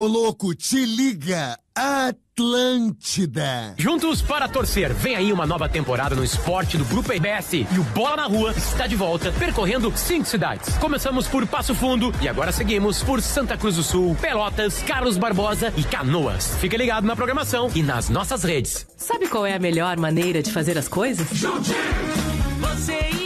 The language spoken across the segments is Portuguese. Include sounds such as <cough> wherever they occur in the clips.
Ô louco, te liga! Atlântida! Juntos para torcer. Vem aí uma nova temporada no esporte do Grupo RBS. E o Bola na Rua está de volta, percorrendo cinco cidades. Começamos por Passo Fundo e agora seguimos por Santa Cruz do Sul, Pelotas, Carlos Barbosa e Canoas. Fique ligado na programação e nas nossas redes. Sabe qual é a melhor maneira de fazer as coisas? Juntinho! Você e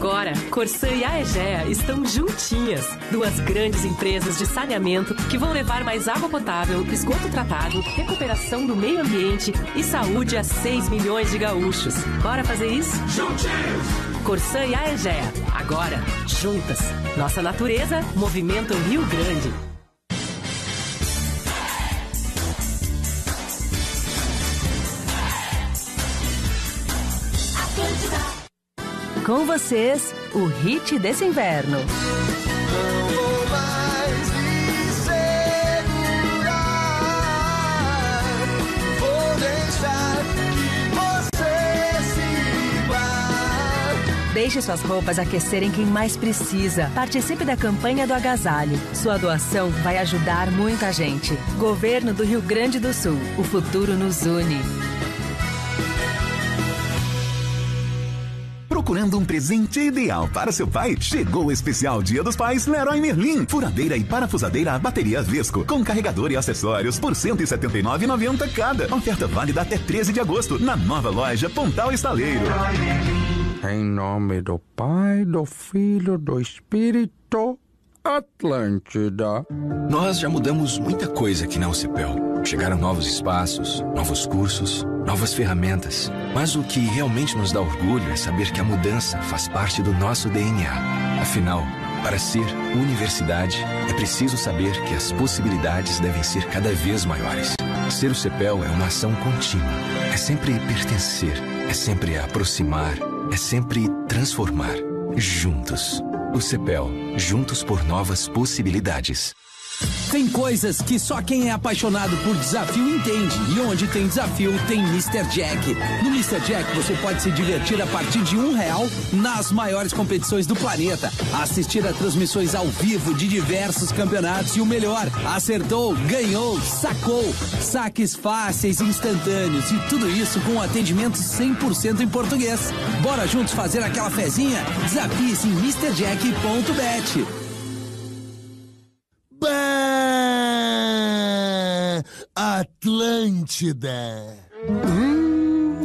Agora, Corsã e a Egea estão juntinhas. Duas grandes empresas de saneamento que vão levar mais água potável, esgoto tratado, recuperação do meio ambiente e saúde a 6 milhões de gaúchos. Bora fazer isso? Juntinhos! Corsã e a Egea. Agora, juntas. Nossa natureza, movimento Rio Grande. Com vocês, o hit desse inverno. Deixe suas roupas aquecerem quem mais precisa. Participe da campanha do agasalho. Sua doação vai ajudar muita gente. Governo do Rio Grande do Sul. O futuro nos une. Procurando um presente ideal para seu pai? Chegou o especial Dia dos Pais Leroy Merlin. Furadeira e parafusadeira a bateria Vesco com carregador e acessórios por R$ 179,90 cada. Oferta válida até 13 de agosto na nova loja Pontal Estaleiro. Em nome do Pai, do Filho, do Espírito, Atlântida. Nós já mudamos muita coisa aqui na UCPEL. Chegaram novos espaços, novos cursos, novas ferramentas. Mas o que realmente nos dá orgulho é saber que a mudança faz parte do nosso DNA. Afinal, para ser universidade, é preciso saber que as possibilidades devem ser cada vez maiores. Ser o CEPEL é uma ação contínua. É sempre pertencer, é sempre aproximar, é sempre transformar. Juntos. O CEPEL. Juntos por novas possibilidades. Tem coisas que só quem é apaixonado por desafio entende. E onde tem desafio, tem Mr. Jack. No Mr. Jack você pode se divertir a partir de um real nas maiores competições do planeta. Assistir a transmissões ao vivo de diversos campeonatos e o melhor, acertou, ganhou, sacou. Saques fáceis instantâneos. E tudo isso com atendimento 100% em português. Bora juntos fazer aquela fezinha? Desafie-se em MrJack.bet. Atlântida! Hum,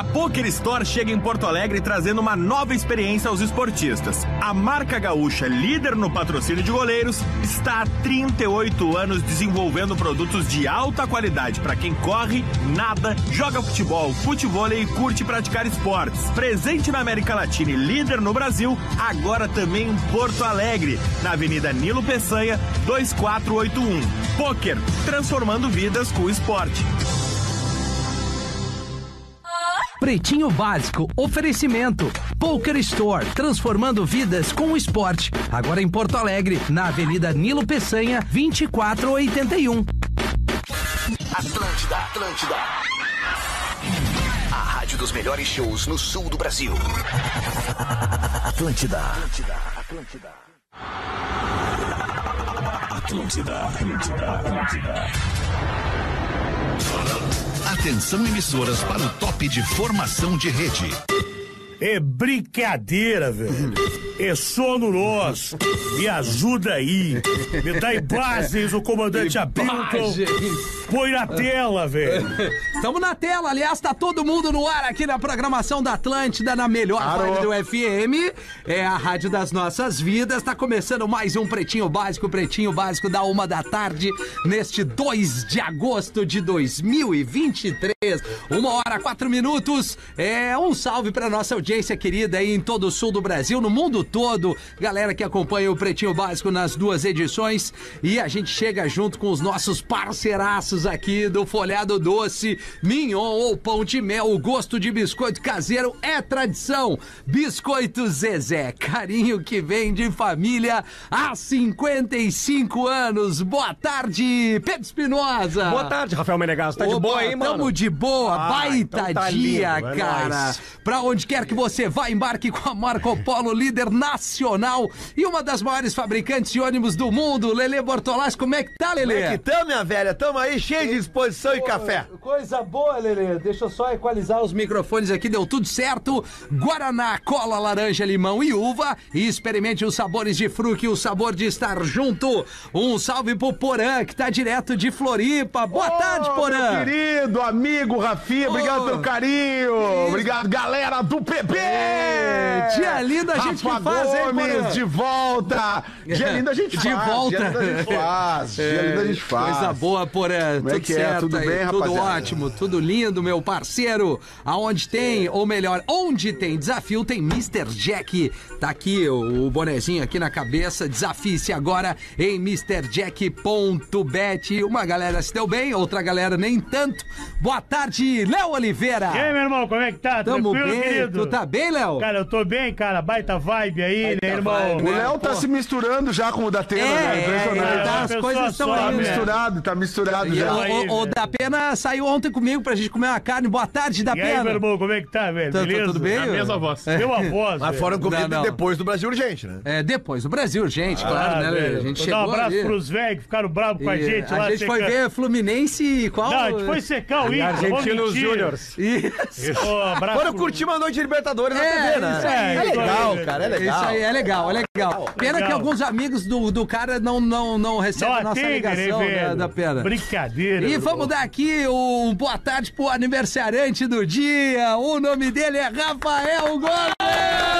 A Poker Store chega em Porto Alegre trazendo uma nova experiência aos esportistas. A marca gaúcha, líder no patrocínio de goleiros, está há 38 anos desenvolvendo produtos de alta qualidade para quem corre, nada, joga futebol, futebol e curte praticar esportes. Presente na América Latina e líder no Brasil, agora também em Porto Alegre, na Avenida Nilo Peçanha, 2481. Poker, transformando vidas com esporte. Pretinho Básico, oferecimento. Poker Store, transformando vidas com o esporte. Agora em Porto Alegre, na Avenida Nilo Peçanha, 2481. Atlântida, Atlântida. A rádio dos melhores shows no sul do Brasil. Atlântida. Atlântida, Atlântida. Atlântida, Atlântida, Atlântida. Atenção emissoras para o top de formação de rede. É brincadeira, velho. É sono nosso. Me ajuda aí. Me dá imagens, o comandante Hamilton. Põe na tela, velho. Estamos na tela, aliás, tá todo mundo no ar aqui na programação da Atlântida, na melhor rádio do FM. É a rádio das nossas vidas. Tá começando mais um Pretinho Básico, Pretinho Básico da uma da tarde, neste 2 de agosto de 2023. Uma hora, quatro minutos. É um salve pra nossa audiência audiência querida aí em todo o sul do Brasil, no mundo todo. Galera que acompanha o Pretinho Básico nas duas edições. E a gente chega junto com os nossos parceiraços aqui do Folhado Doce, Mignon ou Pão de Mel. O gosto de biscoito caseiro é tradição. Biscoito Zezé, carinho que vem de família há 55 anos. Boa tarde, Pedro Espinosa. Boa tarde, Rafael Menegasso. Tá de Opa, boa aí, mano? Tamo de boa, Ah, baita então tá dia, lindo, é cara. nóis. Pra onde quer que você vá, embarque com a Marco Polo, líder nacional e uma das maiores fabricantes de ônibus do mundo. Lele Bortolassi, como é que tá, Lele? Como é que tamo, minha velha? Tamo aí cheio de disposição e café. Coisa boa, Lele. Deixa eu só equalizar os microfones aqui, deu tudo certo. Guaraná, cola, laranja, limão e uva. E experimente os sabores de fruque, o sabor de estar junto. Um salve pro Porã, que tá direto de Floripa. Boa tarde, Porã. Meu querido amigo Rafinha, obrigado Ô. pelo carinho. Obrigado, galera do PP. É, dia lindo a gente Rafa que faz, hein, Gomes, Porã? de volta. Dia lindo a gente <laughs> De faz. volta. Dia lindo a gente faz. Dia lindo a gente faz. Coisa boa, Porã. Como é Tudo que é? certo Tudo aí, bem, Tudo rapaziada? ótimo, tudo lindo, meu parceiro. Aonde tem, ou melhor, onde tem desafio, tem Mr. Jack. Tá aqui o, o bonezinho aqui na cabeça. Desafie-se agora em MrJack.bet. Uma galera se deu bem, outra galera nem tanto. Boa tarde, Léo Oliveira. E aí, meu irmão, como é que tá? Tamo Tranquilo, bem. querido? Tu tá bem, Léo? Cara, eu tô bem, cara. Baita vibe aí, né, irmão? O Léo tá se misturando já com o da Atena, É, né? é, Impressionante. é, tá, as coisas estão só, Tá aí, né? misturado, tá misturado E já. o, aí, o- o velho. da Pena saiu ontem comigo pra gente comer uma carne. Boa tarde, da E aí, Pena. meu irmão, como é que tá, velho? Tá- tá Beleza? tudo bem? É a mesma voz. Deu a voz, Mas foram não. depois do Brasil Urgente, né? É, depois do Brasil, gente, claro, Ah, né? velho. A gente chegou Dar um abraço ali. pros velhos que ficaram bravos com a E gente lá. A gente foi ver Fluminense e qual? Não, a gente foi secar o Inter. vamos Argentinos. Júniors. Isso. Foram curtir uma noite de Libertadores na É, TV, né? isso aí. É legal, Isso cara, é Isso legal. aí, é legal, é legal. Pena Legal. que alguns amigos do, do cara não, não, não recebem Não a nossa atende, né, ligação da, velho? da Pena. Brincadeira. E vamos dar aqui um boa tarde pro aniversariante do dia. O nome dele é Rafael Gomes!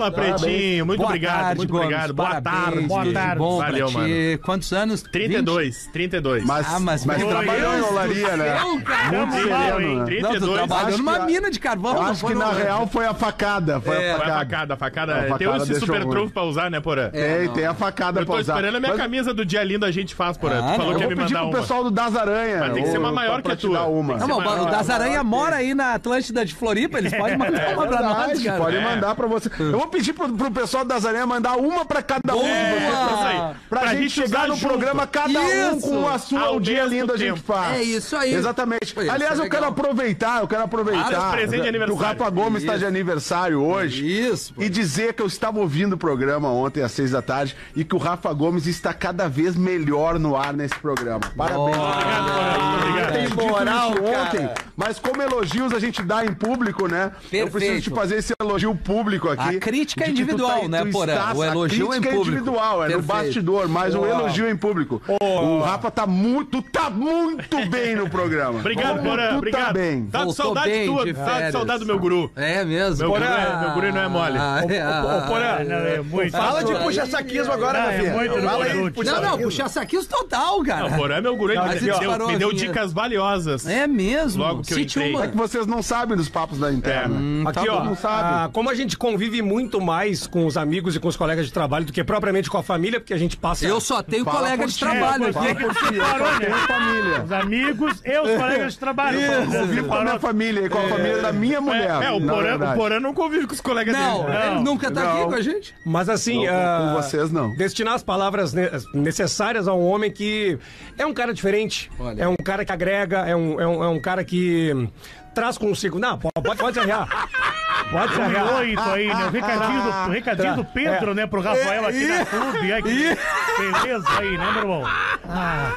Fala, Pretinho. Muito Boa obrigado, tarde, muito Gomes. obrigado. Boa tarde. Boa tarde. Bom Valeu, pra ti. Quantos anos? 32, 32. Mas, Ah, mas, mas trabalhou em olaria, né? céu, cara. Muito sereno, hein? né? Não, tu 32. trabalhou numa que a- mina de carvão. Eu não acho que na real foi a facada. Foi É. a a facada. facada, a facada. Tem esse super trunfo pra usar, né, Porã? Tem, tem a facada Eu tô pra usar. esperando a minha camisa do dia lindo a gente faz, Porã. Ah, tu falou não. que Eu ia me mandar pro uma. pessoal do Das Aranha. Mas tem que ser uma maior que a tua. Não, o Das Aranha mora aí na Atlântida de Floripa, eles podem <laughs> mandar uma pra nós, Verdade, cara. pode É. mandar pra você. Eu vou pedir pro, pro pessoal das aranhas mandar uma pra cada um de vocês. Boa! Pra, pra Pra gente gente chegar no junto. programa, cada um Isso! com a sua, Ao o dia lindo a gente faz. É isso aí. Exatamente. Isso Aliás, é eu quero aproveitar, eu quero aproveitar Ah, presente de que o. Rafa Gomes está de aniversário hoje. Isso, pô. E dizer que eu estava ouvindo o programa ontem às seis da tarde e que o Rafa Gomes está cada vez melhor no ar nesse programa. Parabéns. Obrigado, Eu obrigado. tenho dito moral, cara. ontem, mas como elogios a gente dá em público, né? Eu preciso te fazer esse elogio público aqui. A crítica é de que tu individual, tá- né, Porã? estás- O elogio a é em crítica público. individual, é no Perfeito. bastidor, mas o Uau. elogio é em público. O Rafa tá muito, tá muito bem no programa. Obrigado, Como Porã. tu Obrigado. Tá bem. Tá de Voltou saudade bem tua. de Tá de férias. saudade do meu guru. É mesmo. Meu guru, é, meu guru não é mole. Ah, é, ah, Ô, Porã, é muito. Fala de puxa-saquismo agora, é muito Fala aí, Não, não, puxa saquinhos total, cara. Não, Porã é meu guru. Me deu, dicas valiosas. É mesmo. Logo que eu entrei. uma. É que vocês não sabem dos papos da interna. Hum, Aqui, tá ó, não sabe. ah, como a gente convive muito mais com os amigos e com os colegas de trabalho do que propriamente com a família, porque a gente passa. Eu só tenho Fala colega de ti, trabalho é, aqui. só né? família. Os amigos e os colegas de trabalho. Eu convivo com a minha família e com a família da minha mulher. É, é, o, Porã, o Porã não convive com os colegas Não, dele. ele nunca tá aqui Não. com a gente. Mas assim, Não, ah, com vocês não. destinar as palavras ne- necessárias a um homem que é um cara diferente, Olha. é um cara que agrega, é um, é um, é um cara que traz consigo. Não, pode, pode, arrear. <laughs> Pode se arrear. Oi, tô aí, né? O recadinho do, o recadinho do Pedro, né? Pro Rafael aqui na clube. Ai, que beleza aí, né, meu irmão?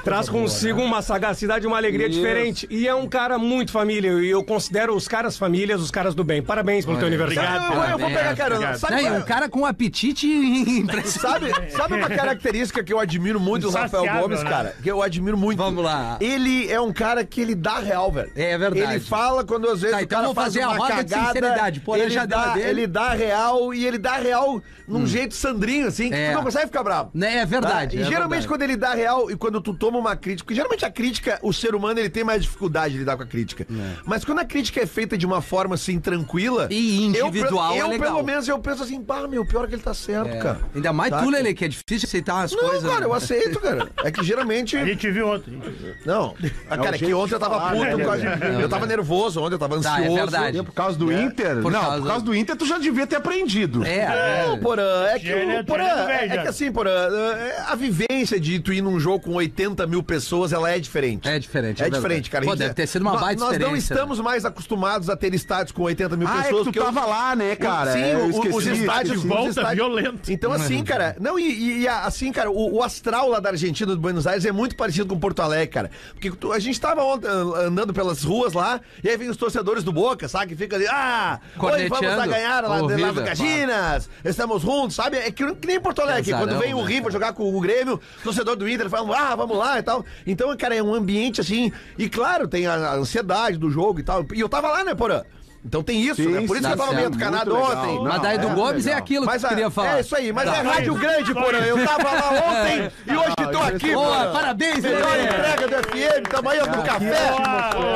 Traz consigo uma sagacidade e uma alegria Isso. diferente. E é um cara muito família. E eu considero os caras famílias, os caras do bem. Parabéns pelo teu aniversário. Eu, eu vou pegar carona. Sabe, Não, é- um cara com apetite impressionante. sabe, sabe uma <laughs> característica que eu admiro muito do Rafael Gomes, né? cara? Que eu admiro muito. Vamos lá. Ele é um cara que ele dá real, velho. É verdade. Ele fala quando às vezes Tá, o então cara vamos faz fazer a uma roda de cagada, sinceridade. Pô, ele já dá, dele. Hum. ele dá real e ele dá real num jeito sandrinho, assim, que É. tu não consegue ficar bravo. Né, é verdade, Tá? E é geralmente verdade. quando ele dá real e quando tu toma uma crítica, porque geralmente a crítica, o ser humano ele tem mais dificuldade de lidar com a crítica. Mas quando a crítica é feita de uma forma assim tranquila E individual, eu, é eu legal. pelo menos eu penso assim, pá, meu, pior é que ele tá certo, É. cara. Ainda mais Tá? tu, Lele, que é difícil aceitar umas Não, coisas. cara, eu aceito, cara. É que geralmente. <laughs> A gente viu ontem. Não. Ah, cara, é que ontem eu tava falar, puto. né, por causa- cara? Eu tava nervoso ontem, eu tava Tá, é ansioso. verdade. E por causa do Inter? Por não, causa- por causa do Inter tu já devia ter aprendido. É, Não, é. Porã, é que, o, porã, é, é que assim, Porã, é, a vivência de tu ir num jogo com 80 mil pessoas, ela é diferente. É diferente, é É, diferente, cara. Pô, deve ter sido uma nós- baita Nós não experiência, estamos mais acostumados a ter estádios com 80 mil Ah, é que pessoas. tu os- tava lá, né, cara? Sim, É, eu esqueci, os estádios. esqueci. os Volta estádios- violento. Então, assim, cara, não, e, e- e assim, cara, o, o astral lá da Argentina, do Buenos Aires, é muito parecido com Porto Alegre, cara. Porque tu- a gente tava ontem, andando pelas ruas lá, e aí vem os torcedores do Boca, sabe? Que fica ali, ah, hoje vamos a ganhar lá de River, Caginas, estamos juntos, sabe? É que, que nem Porto Alegre, quando vem o River jogar com o Grêmio, torcedor do Inter fala, ah, vamos lá e tal. Então, cara, é um ambiente assim, e claro, tem a, a ansiedade do jogo e tal. E eu tava lá, né, Porã? Então tem isso, Sim, né? Por isso que eu tava meio legal. ontem. Não, Mas daí do é Gomes é legal. aquilo Mas que eu queria falar. É isso aí, mas Tá. é rádio grande, isso. Eu tava lá ontem e hoje tô aqui, Boa, parabéns, Melhor Lelê. entrega do FM, tamo aí no café.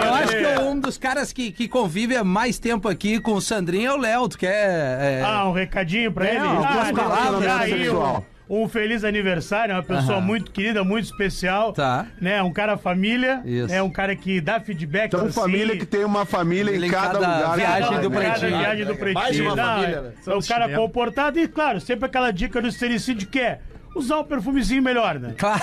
Eu acho que é um dos caras que, que convive há mais tempo aqui com o Sandrinho é o Léo. Tu quer. é, Ah, um recadinho pra É, ele. umas Ah, duas palavras, né, aí pessoal? Um, feliz aniversário, uma pessoa Aham. muito querida, muito especial. Tá. Né, um cara família. Isso. É um cara que dá feedback. Então, assim, família que tem uma família em Em cada, cada lugar. viagem do cada Pretinho. viagem do Pretinho. Mais de uma Não, família, é- né? É um cara comportado e, claro, sempre aquela dica do estericídio que é usar o perfumezinho melhor, né? Claro.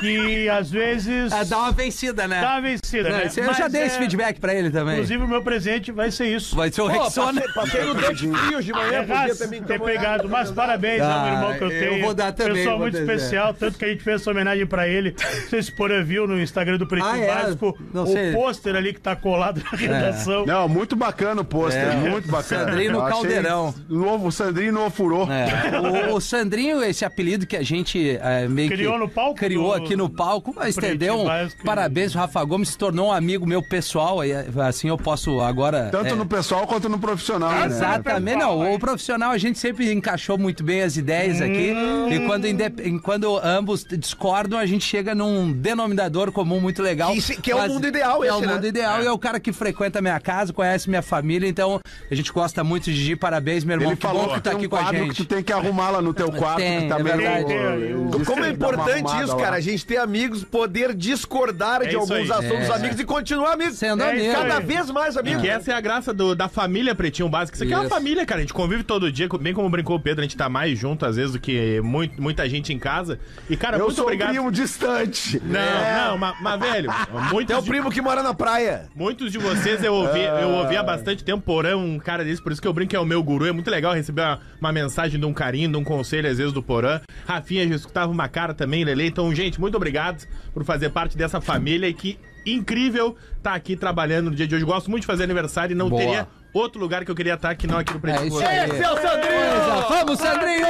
Que às vezes... É, dá uma vencida, né? Dá uma vencida, Não, né? eu já Mas dei é- esse feedback pra ele também. Inclusive, o meu presente vai ser isso. Vai ser o Pô, Rexona. passei, passei no Dente <laughs> Frios de manhã, podia Errasse ter pegado, mas parabéns ao meu irmão que eu Ah, eu tenho. vou dar também, Pessoal muito dizer. especial, tanto que a gente fez essa homenagem pra ele. Não sei se Porã viu no Instagram do Pretinho Ah, é? Básico Não o sei. É. pôster ali que tá colado na redação. Não, muito bacana o pôster, É. muito bacana. Sandrinho no caldeirão. Novo, o Sandrinho no ofurô. É, <laughs> o, o Sandrinho, esse apelido que a gente é, meio Criou que no palco criou do- aqui no palco, mas entendeu? Um. Parabéns, o Rafa Gomes se tornou um amigo meu pessoal, aí, assim eu posso agora. Tanto é, no pessoal quanto no profissional, né? Exatamente, não. O profissional a gente sempre encaixou muito bem as ideias aqui. E quando, indep- e quando ambos discordam, a gente chega num denominador comum muito legal. Que que é o mundo ideal É esse, o né? mundo ideal e é o cara que frequenta a minha casa, conhece minha família. Então a gente gosta muito, Gigi. Parabéns, meu irmão. Ele que falou bom que que tá aqui um com a quadro que gente. tu tem que arrumar lá no teu quarto, Tem, que tá é meio... verdade. Como é importante isso, cara, a gente ter amigos, poder discordar de isso alguns aí. assuntos É. amigos e continuar amigos. Sendo É, amigo. Cada vez mais amigos. Que essa é a graça do- da família Pretinho Básico. Isso aqui é uma família, cara. A gente convive todo dia, bem como brincou o Pedro, a gente tá mais junto às vezes do que muito- muita gente em casa. E, cara, Eu muito sou obrigado. um primo distante. Não, não, mas, mas, velho, muitos É o de, primo que mora na praia. muitos de vocês eu ouvi, eu ouvi há bastante tempo, Porã, um cara desse, por isso que eu brinco que é o meu guru. É muito legal receber uma, uma mensagem de um carinho, de um conselho, às vezes, do Porã. Rafinha já escutava uma cara também, Lele. Então, gente, muito obrigado por fazer parte dessa família e que incrível tá aqui trabalhando no dia de hoje. Gosto muito de fazer aniversário e não Boa. teria outro lugar que eu queria estar que não aqui no É Pretinho. isso aí. Esse é o Sandrinho! Vamos, Sandrinho!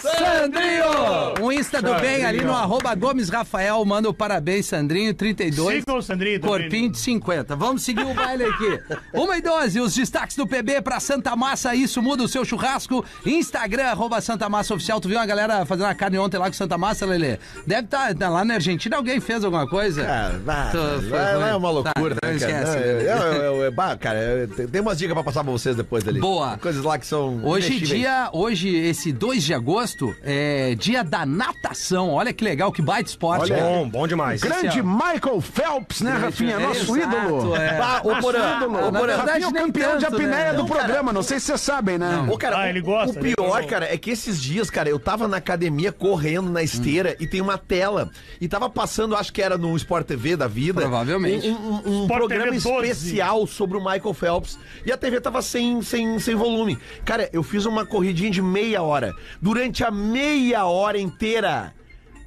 Sandrinho! Um Insta do bem ali no arroba Gomes Rafael. Manda o parabéns, Sandrinho, 32. Sigam o Sandrinho também. Corpinho de 50. Vamos seguir o baile aqui. 1 e 12, os destaques do PB pra Santa Massa. Isso muda o seu churrasco. Instagram, arroba Santa Massa Oficial. Tu viu uma galera fazendo a carne ontem lá com Santa Massa, Lelê? Deve estar lá na Argentina. Alguém fez alguma coisa? Ah, vá, Tu- vai, foi vai, é uma loucura, Tá, né, não cara? esquece, Não, eu- eu- eu- bah, cara, tem umas dicas pra passar pra vocês depois dali. Boa. Coisas lá que são. Hoje dia, hoje esse 2 de agosto é dia da natação. Olha que legal, que baita esporte. Olha, cara. Bom, bom demais. Grande Michael Phelps, né, Rafinha? Nosso Exato, ídolo. é. Ô, Nosso Porã, ídolo. Na Porã, verdade, Rafinha é o campeão de tanto, apneia né? do Não, cara. programa, não sei se vocês sabem, né? Ô, cara, Ah, o- ele gosta, o pior, gosta. cara, é que esses dias, cara, eu tava na academia correndo na esteira e tem uma tela. E tava passando, acho que era no Sport TV da vida. Provavelmente. Um, um- um programa TV 12. especial sobre o Michael Phelps. E a TV tava sem, sem, sem volume. Cara, eu fiz uma corridinha de meia hora. Durante a meia hora inteira.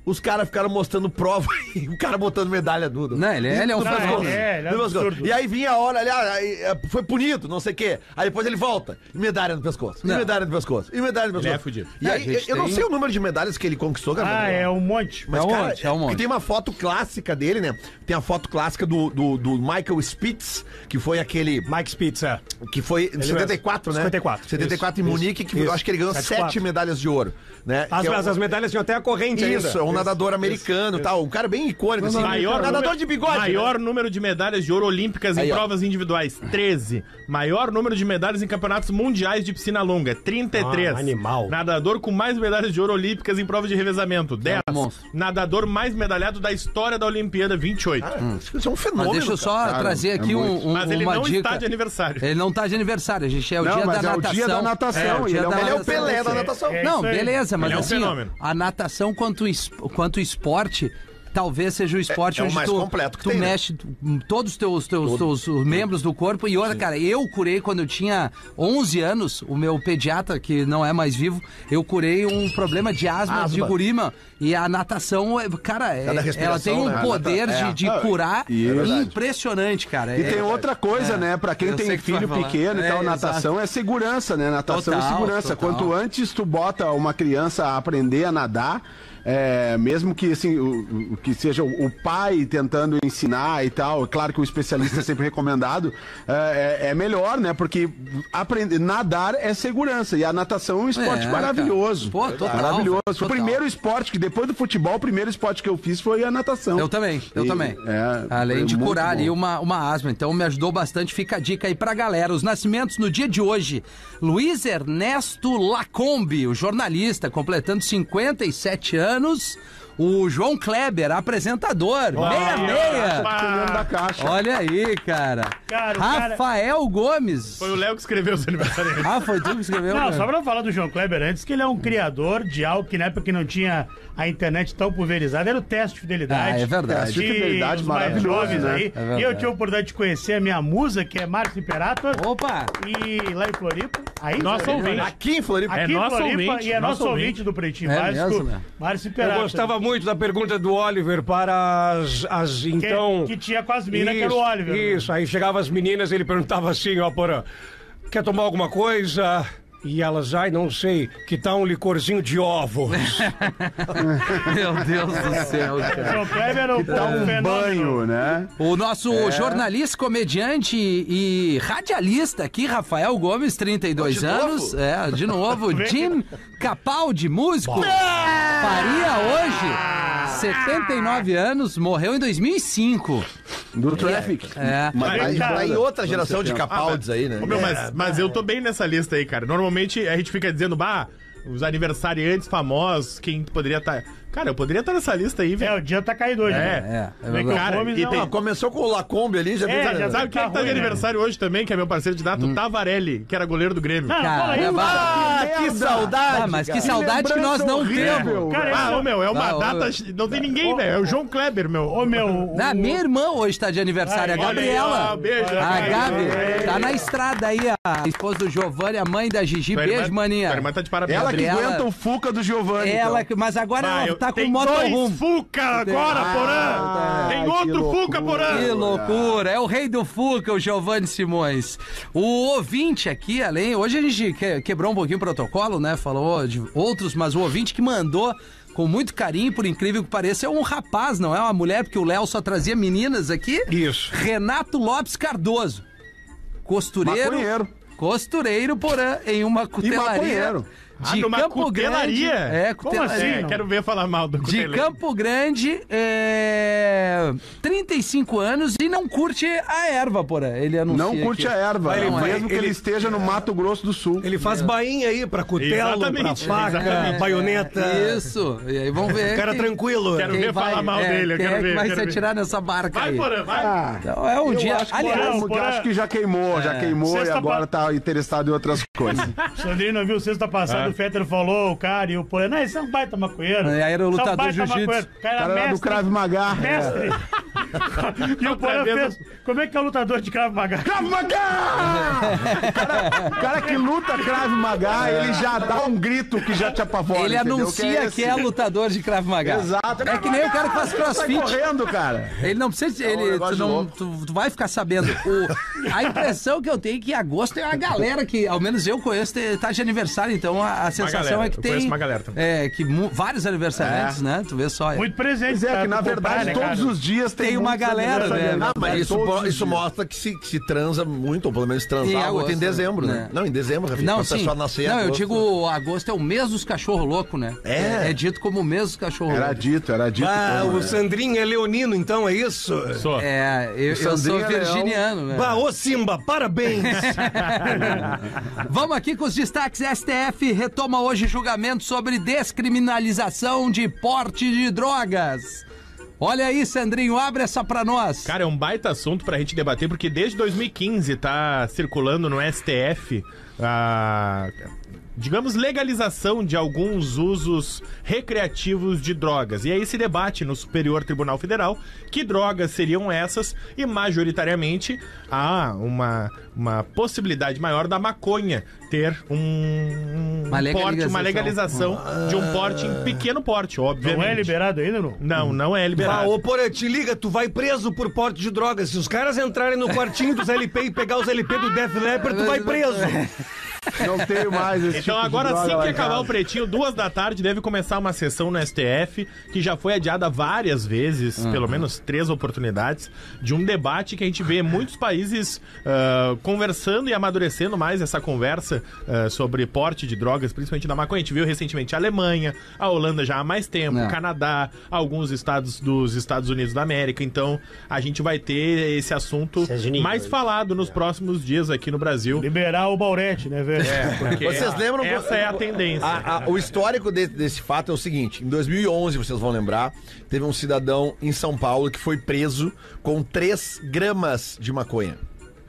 Os caras ficaram mostrando prova <laughs> e o cara botando medalha Duda. Não, ele é- ele é um pescoço. É, ele é. E aí vinha a hora ali, aí, eh, foi punido, não sei o quê. Aí depois ele volta, e medalha no pescoço, e Não. medalha no pescoço, e medalha no Ele pescoço. é fudido. E É, aí, eu não tem- sei o número de medalhas que ele conquistou, cara. Ah, é um monte. Mas, É um cara, monte, é um monte. tem uma foto clássica dele, né? Tem a foto clássica do, do, do Michael Spitz, que foi aquele. Mike Spitz, é. Que foi em Ele 74, né? 54, 74 isso, em Munique, que isso, eu acho que ele ganhou 74. sete medalhas de ouro. Né? As, é um- as medalhas tinham até a corrente Isso, ainda. é um nadador americano e tal. Um cara bem icônico, assim. maior nadador número- de bigode. Maior né? número de medalhas de ouro olímpicas Aí, em ó. provas individuais, 13. Maior número de medalhas em campeonatos mundiais de piscina longa, 33. Ah, animal. Nadador com mais medalhas de ouro olímpicas em provas de revezamento, 10. Nadador mais medalhado da história da Olimpíada, 28. Isso é um fenômeno. Mas deixa eu só cara. trazer É aqui muito. um, um, Mas ele uma não dica. está de aniversário. Ele não está de aniversário, a gente é o Não, dia mas da é o natação. dia da natação, É, o ele dia é o- da ele é o natação. Pelé da natação. É não, isso aí. beleza, mas Ele é um assim, a natação quanto, es- quanto esporte talvez seja o esporte É- é o onde mais tu, completo que tu tem, né? mexe tu- todos os teus, teus, teus os membros do corpo. E outra, cara, eu curei quando eu tinha 11 anos, o meu pediatra, que não é mais vivo, eu curei um problema de asma, Asma. de gurima. E a natação, é- cara, é- É ela tem um né? poder É. de, de curar é impressionante, cara. E É- tem outra coisa, é. né? Pra quem Eu tem filho pequeno e É, tal, exato. natação é segurança, né? Natação Total, é segurança. total. Quanto antes tu bota uma criança a aprender a nadar, é, mesmo que assim, o, o- que seja o, o pai tentando ensinar e tal, é claro que o especialista é sempre <laughs> recomendado, é, é- é melhor, né? Porque aprender, nadar é segurança. E a natação é um esporte É, maravilhoso. Pô, total, maravilhoso. Foi o total. primeiro esporte que, depois do futebol, o primeiro esporte que eu fiz foi a natação. Eu também, eu E- também. é, Além de curar ali uma, uma asma. Então me ajudou bastante. Fica a dica aí pra galera. Os nascimentos no dia de hoje. Luiz Ernesto Lacombe, o jornalista, completando 57 anos anos o João Kleber, apresentador. meia meia. Dentro da caixa. Olha aí, cara. Cara, o cara- Rafael Gomes. Foi o Léo que escreveu os aniversariantes. Ah, foi tu que escreveu? Não, cara? só pra falar do João Kleber antes, que ele é um criador de algo que na época que não tinha a internet tão pulverizada, era o teste de fidelidade. Ah, é verdade. Teste de E fidelidade maravilhoso, jovens né? aí. É e eu tive a oportunidade de conhecer a minha musa, que é Márcio Imperator. Opa! E lá em Floripa. Aí, Nosso Floripa, ouvinte. Aqui em Floripa. Aqui É em nosso Floripa, ouvinte, e é nosso, nosso ouvinte, ouvinte. do Pretinho É Básico, mesmo, né? Márcio Eu Imperator. gostava muito da pergunta do Oliver para as, as que, então. que tinha com as minas, que era o Oliver. né? Isso, aí chegavam as meninas ele perguntava assim, ó, porra, quer tomar alguma coisa? E elas, ai, não sei, que tal um licorzinho de ovos? <laughs> Meu Deus do céu, cara. João Kleber era o Dá um um fenômeno. banho, né? O nosso jornalista, comediante e radialista aqui, Rafael Gomes, 32 De anos. novo? É, de novo. <laughs> Jim Capaldi, músico. Faria hoje 79 anos, morreu em 2005. Do traffic. É. Mas Aí, tá cara, em outra geração de Capaldes aí, né? Mas, mas eu tô bem nessa lista aí, cara. Normalmente a gente fica dizendo, bah, os aniversariantes famosos, quem poderia estar. Cara, eu poderia estar nessa lista aí, É, velho. o dia tá caído hoje. É, né? é, é que Cara, Gomes e não- tem- Ah, começou com o Lacombe ali, já É, viu? já Sabe quem Tá que tá de né? aniversário hoje também, que é meu parceiro de data? O Tavarelli, que era goleiro do Grêmio. Não, não, fala aí, Caramba. fala. Ah, que saudade! Ah, mas que cara. saudade que nós não temos. Cara, Ah, ô, meu, é uma Ah, ô, data. Não tem ninguém, velho. É o João Kleber, meu. Ô, meu. Na o- minha irmã hoje tá de aniversário, a aí, Gabriela. ó, beijo, a Gabi. Tá na estrada aí, a esposa do Giovanni, a mãe da Gigi. Beijo, maninha. tá de parabéns. Ela que aguenta o Fuca do Giovanni. Ela, então. mas agora ela eu- tá com tem motorhome. dois Fuca agora, Ah, Porã! Tem que outro Fuca. Porã! Que loucura! É o rei do Fuca, o Giovanni Simões. O ouvinte aqui, além. Hoje a gente que- quebrou um pouquinho o protocolo, né? Falou de outros, mas o ouvinte que mandou com muito carinho, por incrível que pareça, é um rapaz, não é uma mulher, porque o Léo só trazia meninas aqui. Isso. Renato Lopes Cardoso. Costureiro. Maconheiro. Costureiro, porã, em uma cutelaria. maconheiro. Ah, De numa Campo cutelaria? Grande. É, Como cutelaria. assim? É, quero ver falar mal do De cuteleiro. Campo Grande, é... 35 anos e não curte a erva, porra. Ele anuncia Não curte aqui. a erva, ele mesmo vai- que ele ele- esteja no Mato Grosso do Sul. Ele faz bainha aí pra cutelo, pra Exatamente, faca, exatamente. baioneta. Isso. E aí vamos ver. Cara quem- tranquilo. Quero ver falar mal dele, eu quem quero é que vai se ver. atirar nessa barca Vai, aí. Porã, vai! Ah, Então é um eu dia. acho que, Aliás, como acho que já queimou, já queimou e agora tá interessado em outras coisas. <laughs> Sandrino viu sexta passada quando o Fetter falou, o cara, e o Porã, não, esse é um baita maconheiro. É, era o Esse é um lutador de jiu-jitsu. O cara era era do mestre. Krav Maga. Mestre. <laughs> e o Porã fez, como é que é o lutador de Krav Maga? Krav Maga! O cara, cara que luta Krav Maga, ele já dá um grito que já te apavora. Ele entendeu? anuncia que é, esse. lutador de Krav Maga. Exato. É que nem o cara que faz Sai crossfit. correndo, cara. Ele não precisa. É um Ele, tu, não, tu, tu vai ficar sabendo. O- a impressão que eu tenho é que agosto é uma galera que, ao menos eu conheço, tá de aniversário. Então a, a sensação galera, é que eu tem. conheço uma galera também. É, que vários aniversariantes, né? Tu vê só. é. Muito presente. É, pra que na verdade né, todos os dias tem, Tem uma galera, né? Ah, mas isso, isso mostra que se, que se transa muito, ou pelo menos transar agosto, em dezembro, né? né? Não, em dezembro, Rafinha. Não, a sim. pessoa nascer, Não, eu agosto. digo, agosto é o mês dos cachorro louco, né? É? É dito como o mês dos cachorro Era dito, era dito. Ah, como, o né? Sandrinho é leonino, então, é isso? Sou. É, eu, eu Sandrinho sou é virginiano, né? Bah, ô Simba, parabéns! <laughs> Vamos aqui com os destaques. STF retoma hoje julgamento sobre descriminalização de porte de drogas. Olha aí, Sandrinho, abre essa pra nós. Cara, é um baita assunto pra gente debater, porque desde 2015 tá circulando no STF a. Digamos, legalização de alguns usos recreativos de drogas. E aí se debate no Superior Tribunal Federal que drogas seriam essas e, majoritariamente, há uma, uma possibilidade maior da maconha ter um, um Uma porte, uma legalização. legalização de um porte em pequeno porte, obviamente. Não é liberado ainda, não? Não, não é Ah, liberado. ô Porã, te liga, tu vai preso por porte de drogas. Se os caras entrarem no quartinho dos LP e pegar os LP do Def Leppard, tu vai preso. Não tenho mais esse Então tipo de agora droga assim que acabar o pretinho, duas da tarde, deve começar uma sessão no STF, que já foi adiada várias vezes, Uhum. pelo menos três oportunidades, de um debate que a gente vê muitos países ah, conversando e amadurecendo mais essa conversa ah, sobre porte de drogas, principalmente da maconha. A gente viu recentemente a Alemanha, a Holanda já há mais tempo, É. o Canadá, alguns estados dos Estados Unidos da América. Então a gente vai ter esse assunto mais falado nos próximos dias aqui no Brasil. Liberar o Baurete, né, velho? É, porque Vocês lembram? essa é a tendência. A- a- o histórico de- desse fato é o seguinte: em 2011, vocês vão lembrar, teve um cidadão em São Paulo que foi preso com 3 gramas de maconha.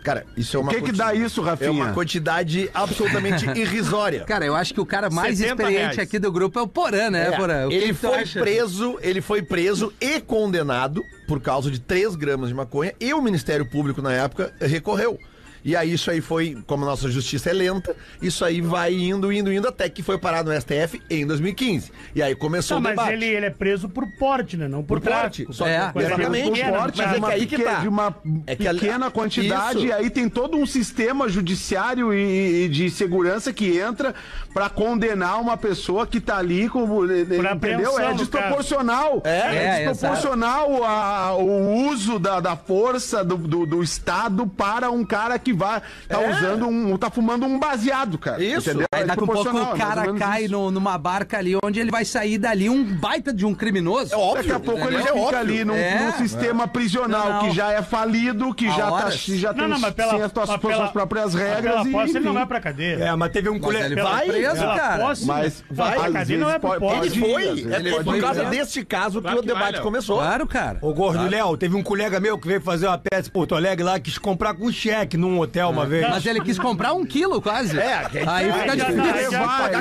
Cara, isso é uma O que que dá isso, Rafinha? É uma quantidade absolutamente <laughs> irrisória. Cara, eu acho que o cara mais 70 experiente reais. aqui do grupo é o Porã, né, É, Porã? Ele foi acha? preso, ele foi preso e condenado por causa de 3 gramas de maconha e o Ministério Público na época recorreu. E aí isso aí foi, como a nossa justiça é lenta, isso aí vai indo, indo, indo até que foi parar no STF em 2015. E aí começou Não, o mas debate. ele, ele é preso por porte, né? Não por, Por porte. tráfico. Só- É, Coisa exatamente. Por porte, tá? mas é de uma, que aí que peque- tá. de uma É que a- pequena quantidade, Isso. e aí tem todo um sistema judiciário e, e de segurança que entra pra condenar uma pessoa que tá ali como. entendeu? apreensão, É no desproporcional. É, É, é, desproporcional a- o uso da, da força do, do, do Estado para um cara que vai tá É. usando um. tá fumando um baseado, cara. Isso. Entendeu? Aí É daqui a pouco o é cara cai no- numa barca ali, onde ele vai sair dali um baita de um criminoso. É óbvio. Daqui a pouco ele Mas é fica óbvio. ali num, É. num sistema prisional Não, não. que já é falido, que já, tá, horas. já tem Não, não, mas pela, sem as tuas, mas suas pela- próprias mas regras. Pela e, posse ele não vai pra cadeia. É, mas teve um Mas colher. ele Pela- vai preso, pela cara. posse, Mas vai pra cadeia não é pode- posse. Ele foi. É, ele por causa deste caso que o debate começou. Claro, cara. Ô, Gordo Léo, teve um colega meu que veio fazer uma peça em Porto Alegre lá, quis comprar com cheque num hotel uma vez. Mas ele quis comprar um quilo quase. É, é Aí fica difícil. Ele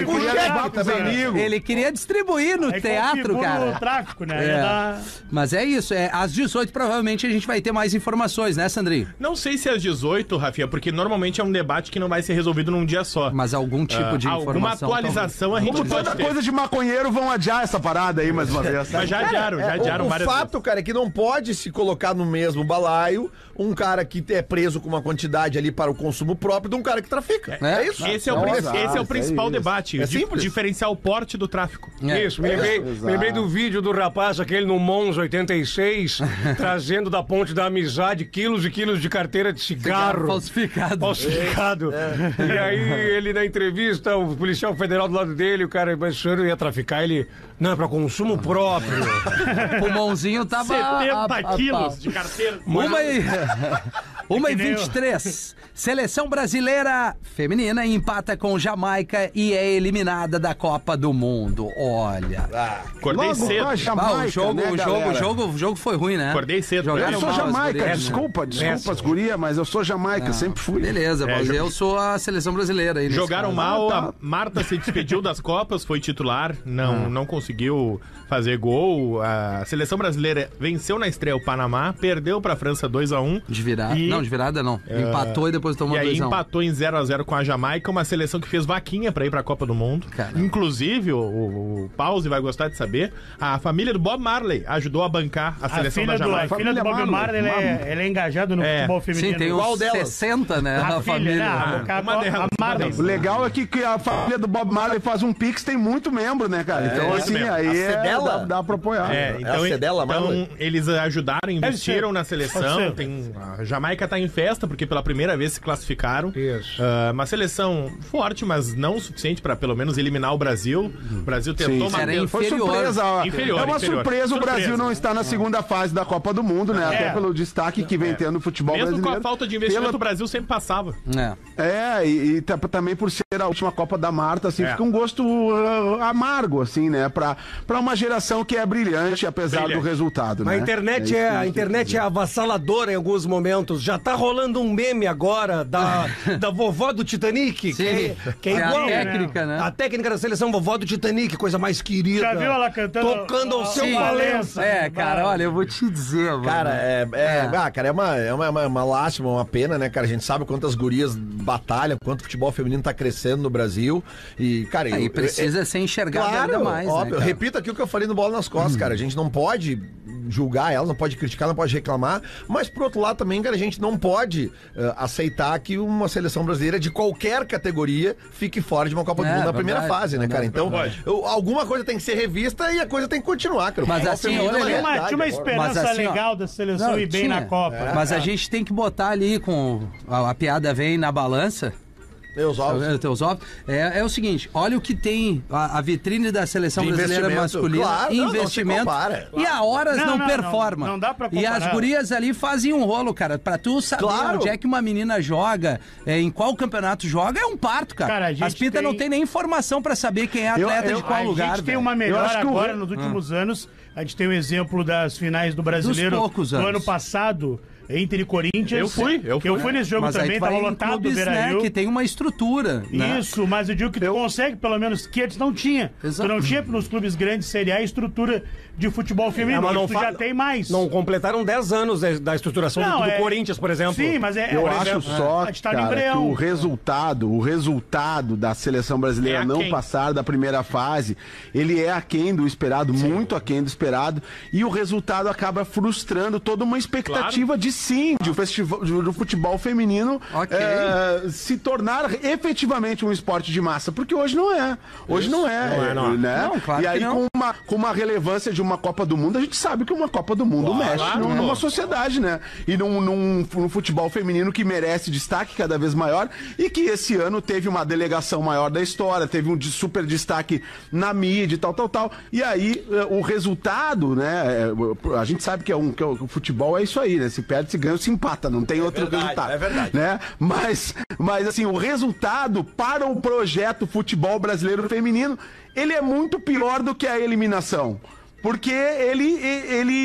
queria cheque levar pros também, né? amigos. Ele queria distribuir no Aí teatro, cara. o tráfico, né? É. Dar- Mas é isso, é, às 18 provavelmente a gente vai ter mais informações, né, Sandrinho? Não sei se é às 18, Rafinha, porque normalmente é um debate que não vai ser resolvido num dia só. Mas algum tipo de Ah, alguma informação. atualização a gente Como toda ter. coisa de maconheiro, vão adiar essa parada aí mais uma vez. Mas já Cara, adiaram, já é, adiaram o, o várias fato, cara, é que não pode se colocar no mesmo balaio um cara que é preso com uma quantidade ali para o consumo próprio de um cara que trafica. É, É. isso. Esse é, o, Não, esse é o é principal isso. debate, É simples. diferenciar o porte do tráfico. É. Isso, me lembrei, me lembrei do vídeo do rapaz, aquele no Mons 86, <laughs> trazendo da ponte da amizade quilos e quilos de carteira de cigarro. Falsificado. Falsificado. E aí, ele na entrevista, o policial federal do lado dele, o cara, mas o senhor ia traficar? Ele, não, é pra consumo próprio. O <laughs> pulmãozinho tava. a- a- 70 a pau. quilos de carteira. Uma e... 1 <laughs> É e que nem eu. 23. Seleção brasileira feminina empata com Jamaica e é eliminada da Copa do Mundo. Olha. Acordei Logo cedo. com a Ah, Jamaica, o jogo, né, o jogo, galera? jogo, o jogo foi ruim, né? Acordei cedo. Jogaram Eu sou Jamaica, gurias. desculpa, desculpa as gurias, mas eu sou Jamaica, sempre fui. Beleza, É, mas jo- eu sou a seleção brasileira. aí Jogaram caso. mal, Ah, tá. a Marta se despediu das Copas, foi titular, não, não conseguiu fazer gol. A seleção brasileira venceu na estreia o Panamá, perdeu pra França 2x1. De virada. E- Não, de virada não. Empatou e depois tomou E aí 2 empatou em 0x0 com a Jamaica, uma seleção que fez vaquinha pra ir pra Copa do Mundo. Caramba. Inclusive, o, o, o Pause vai gostar de saber, a família do Bob Marley ajudou a bancar a A seleção da do, a Jamaica. filha do Bob Família Marley, ela é, ela é engajada no É. futebol feminino. Sim, tem uns delas? 60, né? A A, filha, família. né? A, a, a uma Marley. O legal é que, que a família do Bob Marley faz um pix, tem muito membro, né, cara? então, muito assim, membro. aí A é, Cedela? dá, dá pra apoiar. É, então, a Cedela, então Marley? eles ajudaram, investiram na seleção. Tem, a Jamaica tá em festa, porque pela primeira vez se classificaram. Isso. Ah, uma seleção forte, mas não o suficiente para pelo menos eliminar o Brasil. O Brasil tentou Sim, era ten- Foi surpresa. ó. Inferior, é uma inferior. surpresa o Brasil Surpresa. não estar na segunda fase da Copa do Mundo, né? Até pelo destaque que vem tendo o futebol Mesmo com brasileiro. a falta de investimento, Pela- o Brasil sempre passava. É. É, e, e também por ser a última Copa da Marta, assim, É. fica um gosto uh, amargo, assim, né? Pra, pra uma geração que é brilhante, apesar Brilhante. do resultado, né? A internet é, que a internet é avassaladora em alguns momentos. Já tá rolando um meme agora da, <laughs> da vovó do Titanic, que é, que é É a igual. técnica, né? A técnica da seleção vovó do Titanic, coisa mais querida. Já viu ela cantando? Tocando ao seu Sim. Valença. É, cara, olha, eu vou te dizer, mano. Cara, é, é, Ah, cara, é, uma, é uma, uma, uma lástima, uma pena, né, cara? A gente sabe quantas gurias batalham, quanto o futebol feminino tá crescendo no Brasil. E, cara, Aí eu- precisa ser enxergado Claro, ainda mais, óbvio. né, cara? Uhum. Repito aqui o que eu falei no Bola nas Costas, cara. A gente não pode julgar ela, não pode criticar, não pode reclamar, mas por outro lado também, cara, a gente não pode eh, aceitar que uma seleção brasileira de qualquer categoria fique fora de uma Copa do É, Mundo na verdade, primeira fase, né, cara? Então, eu- alguma coisa tem que ser revista e a coisa tem que continuar, cara. Mas futebol assim, olha, é uma Tinha uma, tinha uma esperança Mas assim, ó, legal da seleção Não, ir bem tinha. na Copa. Mas a gente tem que botar ali com. A, a piada vem na balança. É, teus ovos. É, é o seguinte, olha o que tem a, a vitrine da seleção De brasileira investimento. masculina. Claro, não, não se investimento. compara. E a horas Não, não, não, performa. não, não dá pra E as gurias ali fazem um rolo, cara. Pra tu saber Claro. onde é que uma menina joga, é, em qual campeonato joga, é um parto, cara. Cara, a gente as pintas tem- não tem nem informação pra saber quem é Eu- atleta eu- de qual a lugar. gente tem uma Eu melhora acho que o- agora nos últimos anos. A gente tem o exemplo das finais do brasileiro poucos do anos. ano passado, Inter e Corinthians. Eu fui, eu Que eu fui. fui nesse jogo Mas aí também, tava lotado do clubes, né, Beira-Rio. que tem uma estrutura. né? Isso, mas eu digo que tu consegue, pelo menos, que antes não tinha. Exato. Tu não tinha nos clubes grandes Série A estrutura de futebol feminino. É, mas não tu fa- já tem mais. Não completaram 10 anos da- estruturação do, Não, do é- Corinthians, por exemplo. Sim, mas é. Eu por acho exemplo, só, tá cara, que o resultado, o resultado da seleção brasileira É não passar da primeira fase, ele é aquém do esperado, muito aquém do esperado, e o resultado acaba frustrando toda uma expectativa de sim, de o festival, de- do futebol feminino Ok. eh, se tornar efetivamente um esporte de massa, porque hoje não é. Hoje não é, Não é, não é. né? Não, claro e que aí com uma, com uma relevância de uma Copa do Mundo, a gente sabe que uma Copa do Mundo mexe claro, numa sociedade, né? E num, num, num futebol feminino que merece destaque cada vez maior e que esse ano teve uma delegação maior da história, teve um super destaque na mídia e tal, tal, tal. E aí eh, o resultado, né? eh, A gente sabe que, é um, que é o o futebol é isso aí, né? Se perde, se ganha, se empata, não tem outro verdade, resultado. é verdade. Né? Mas, mas assim, o resultado para o projeto futebol brasileiro feminino, ele é muito pior do que a eliminação. Porque ele, ele,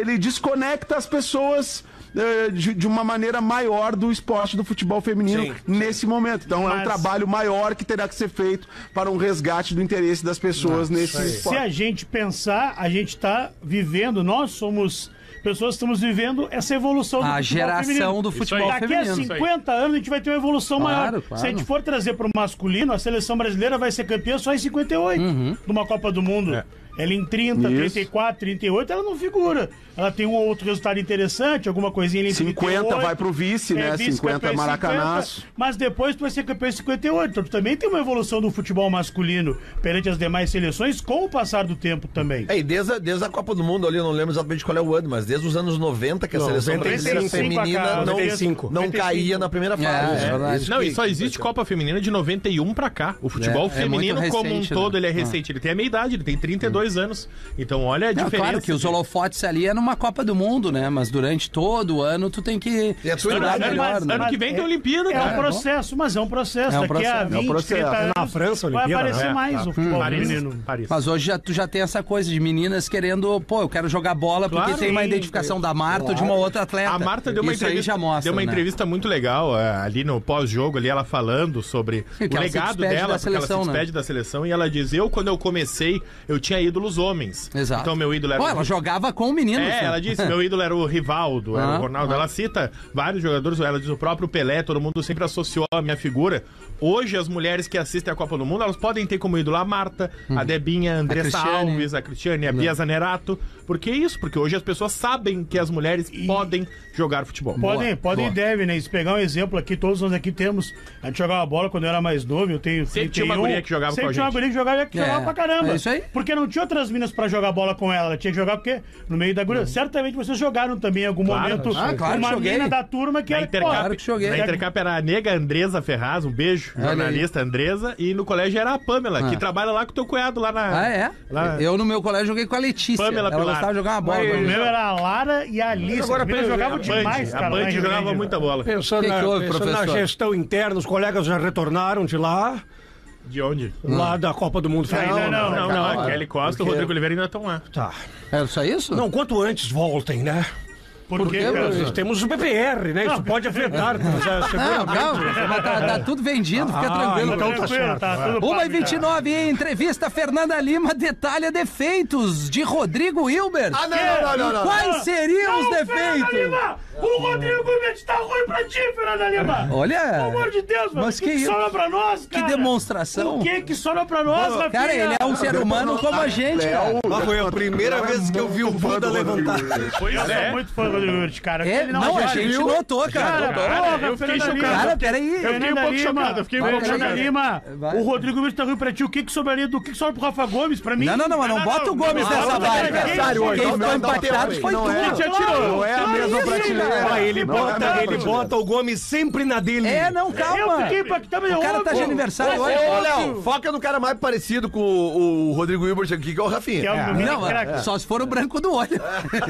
ele desconecta as pessoas eh, de, de uma maneira maior do esporte do futebol feminino Sim, nesse momento. Então é um Mas- trabalho maior que terá que ser feito para um resgate do interesse das pessoas nesse Se esporte. a gente pensar, a gente está vivendo, nós somos pessoas estamos vivendo essa evolução do A futebol geração feminino. do futebol Daqui feminino. a 50 anos a gente vai ter uma evolução Claro, maior. claro. Se a gente for trazer para o masculino, a seleção brasileira vai ser campeã só em 58 Uhum. numa Copa do Mundo. É. Ela em 30, Isso. 34, 38, ela não figura. Ela tem um ou outro resultado interessante, alguma coisinha ali em 50 38, vai pro vice, né? é, vice 50 campeão em maracanaço. 50, mas depois tu vai ser campeão em 58. Então tu também tem uma evolução do futebol masculino perante as demais seleções com o passar do tempo também. É, e desde a, desde a Copa do Mundo ali, eu não lembro exatamente qual é o ano, mas desde os anos 90 que a Não, seleção 95 brasileira feminina cá, não, 95. não caía na primeira fase. É, né? é. Isso Não, que- e só existe Copa Feminina de 91 pra cá. O futebol É, é feminino como um recente, todo, né? ele é recente. Ele tem a meia idade, ele tem 32 dois anos. Então, olha a Não, diferença. claro que os holofotes ali é numa Copa do Mundo, né? Mas durante todo o ano tu tem que estudar idade, melhor, mas né? ano que vem tem Olimpíada, É cara. um processo, mas é um processo. É um Daqui a processo. É um 20, processo. 30 É anos. na França, vai Olimpíada, aparecer né? mais Tá. o futebol Paris, feminino. Paris. Mas hoje já, tu já tem essa coisa de meninas querendo, pô, eu quero jogar bola porque Claro. tem uma identificação da Marta ou de uma outra atleta. A Marta deu uma Isso aí entrevista, já mostra, deu uma né? entrevista muito legal eh, ali no pós-jogo, ali ela falando sobre o legado dela, da porque ela seleção, se né? despede da seleção e ela diz: Eu, quando eu comecei, eu tinha ídolos homens. Exato. Então meu ídolo era. Pô, o ela jogava com meninos. É, né? ela disse, meu ídolo era o Rivaldo, era Ah, o Ronaldo. ah. Ela cita vários jogadores, ela diz o próprio Pelé, todo mundo sempre associou a minha figura. Hoje, as mulheres que assistem a Copa do Mundo, elas podem ter como ídolo a Marta, a Debinha, a Andressa Hum. Cristiane. Alves, a Cristiane, a Bia Zanerato. Por que isso? Porque hoje as pessoas sabem que as mulheres podem jogar futebol. Podem, podem e devem, né? Se pegar um exemplo aqui, todos nós aqui temos. A gente jogava bola quando eu era mais novo, eu tenho. Sempre tinha uma 31, guria que jogava sempre com a tinha uma gente. guria que jogava, que É, jogava pra caramba. é isso aí. Porque não tinha outras minas pra jogar bola com ela. Ela tinha que jogar porque no meio da guria. Certamente vocês jogaram também em algum Claro. momento Ah, claro uma joguei. mina da turma que Na era. Intercap, Claro que joguei. na Intercap era a nega Andresa Ferraz, um beijo, Olha aí. jornalista Andresa, e no colégio era a Pamela, que Ah. trabalha lá com o teu cunhado lá na. Ah, é? Lá- Eu no meu colégio joguei com a Letícia. Pamela ela Pilar. gostava de jogar uma bola. O a meu era a Lara e a Alice. Agora pensa- jogavam a Band, demais, a cara. Band lá em Rio jogava Grande. muita bola. Pensando, Que na, que houve, pensando na professor? gestão interna, os colegas já retornaram de lá, De onde? lá da Copa do Mundo Ainda Feminino. não, Não, não, a Kelly Costa e o Rodrigo Oliveira ainda estão lá. Tá. É só isso? Não, quanto antes voltem, né? Por Por quê, quê, cara? professor? Nós temos o BPR, né? Isso pode afetar. <laughs> já- Não, calma, mas tá, tá tudo vendido, fica Ah, tranquilo. então tá certo. tá tudo 1 pago, e 29 em entrevista, Fernanda Lima detalha defeitos de Rodrigo Hilbert. Ah, não, não, não, não, não. Quais seriam os Não, Fernanda defeitos? O Rodrigo Gomes tá ruim pra ti, Fernanda Lima! Olha, Pelo amor de Deus, mano. mas que, que- que sobra pra nós, que cara? demonstração. O que que sobra pra nós, Rafinha? Cara, ele é um ser humano como a gente, cara. Foi a primeira vez que eu vi o Buda levantar. Pois Eu é. sou muito fã do Rodrigo Hilbert, cara. É, Ele não, a gente notou, cara. Cara, eu fiquei chocado. Lima. Cara, peraí. Eu fiquei um pouco chocado, eu fiquei um pouco chocado. Lima, o Rodrigo Hilbert tá ruim pra ti. O que que sobraria do o que que sobra pro Rafa Gomes pra mim? Não, não, não, mas não bota o Gomes não, nessa não, não, hoje, Quem não, não, não, impactado não, foi não tu. é. Já tirou. Não é a mesma Ah, ele Não é bota, ele bota o Gomes sempre na dele. É, não, Eu calma. fiquei impactado, O cara tá de aniversário hoje. ô, Léo, foca no cara mais parecido com o, o Rodrigo Hilbert aqui, que é o Rafinha. Que é o menino Não, craque. só se for o branco do olho. <laughs>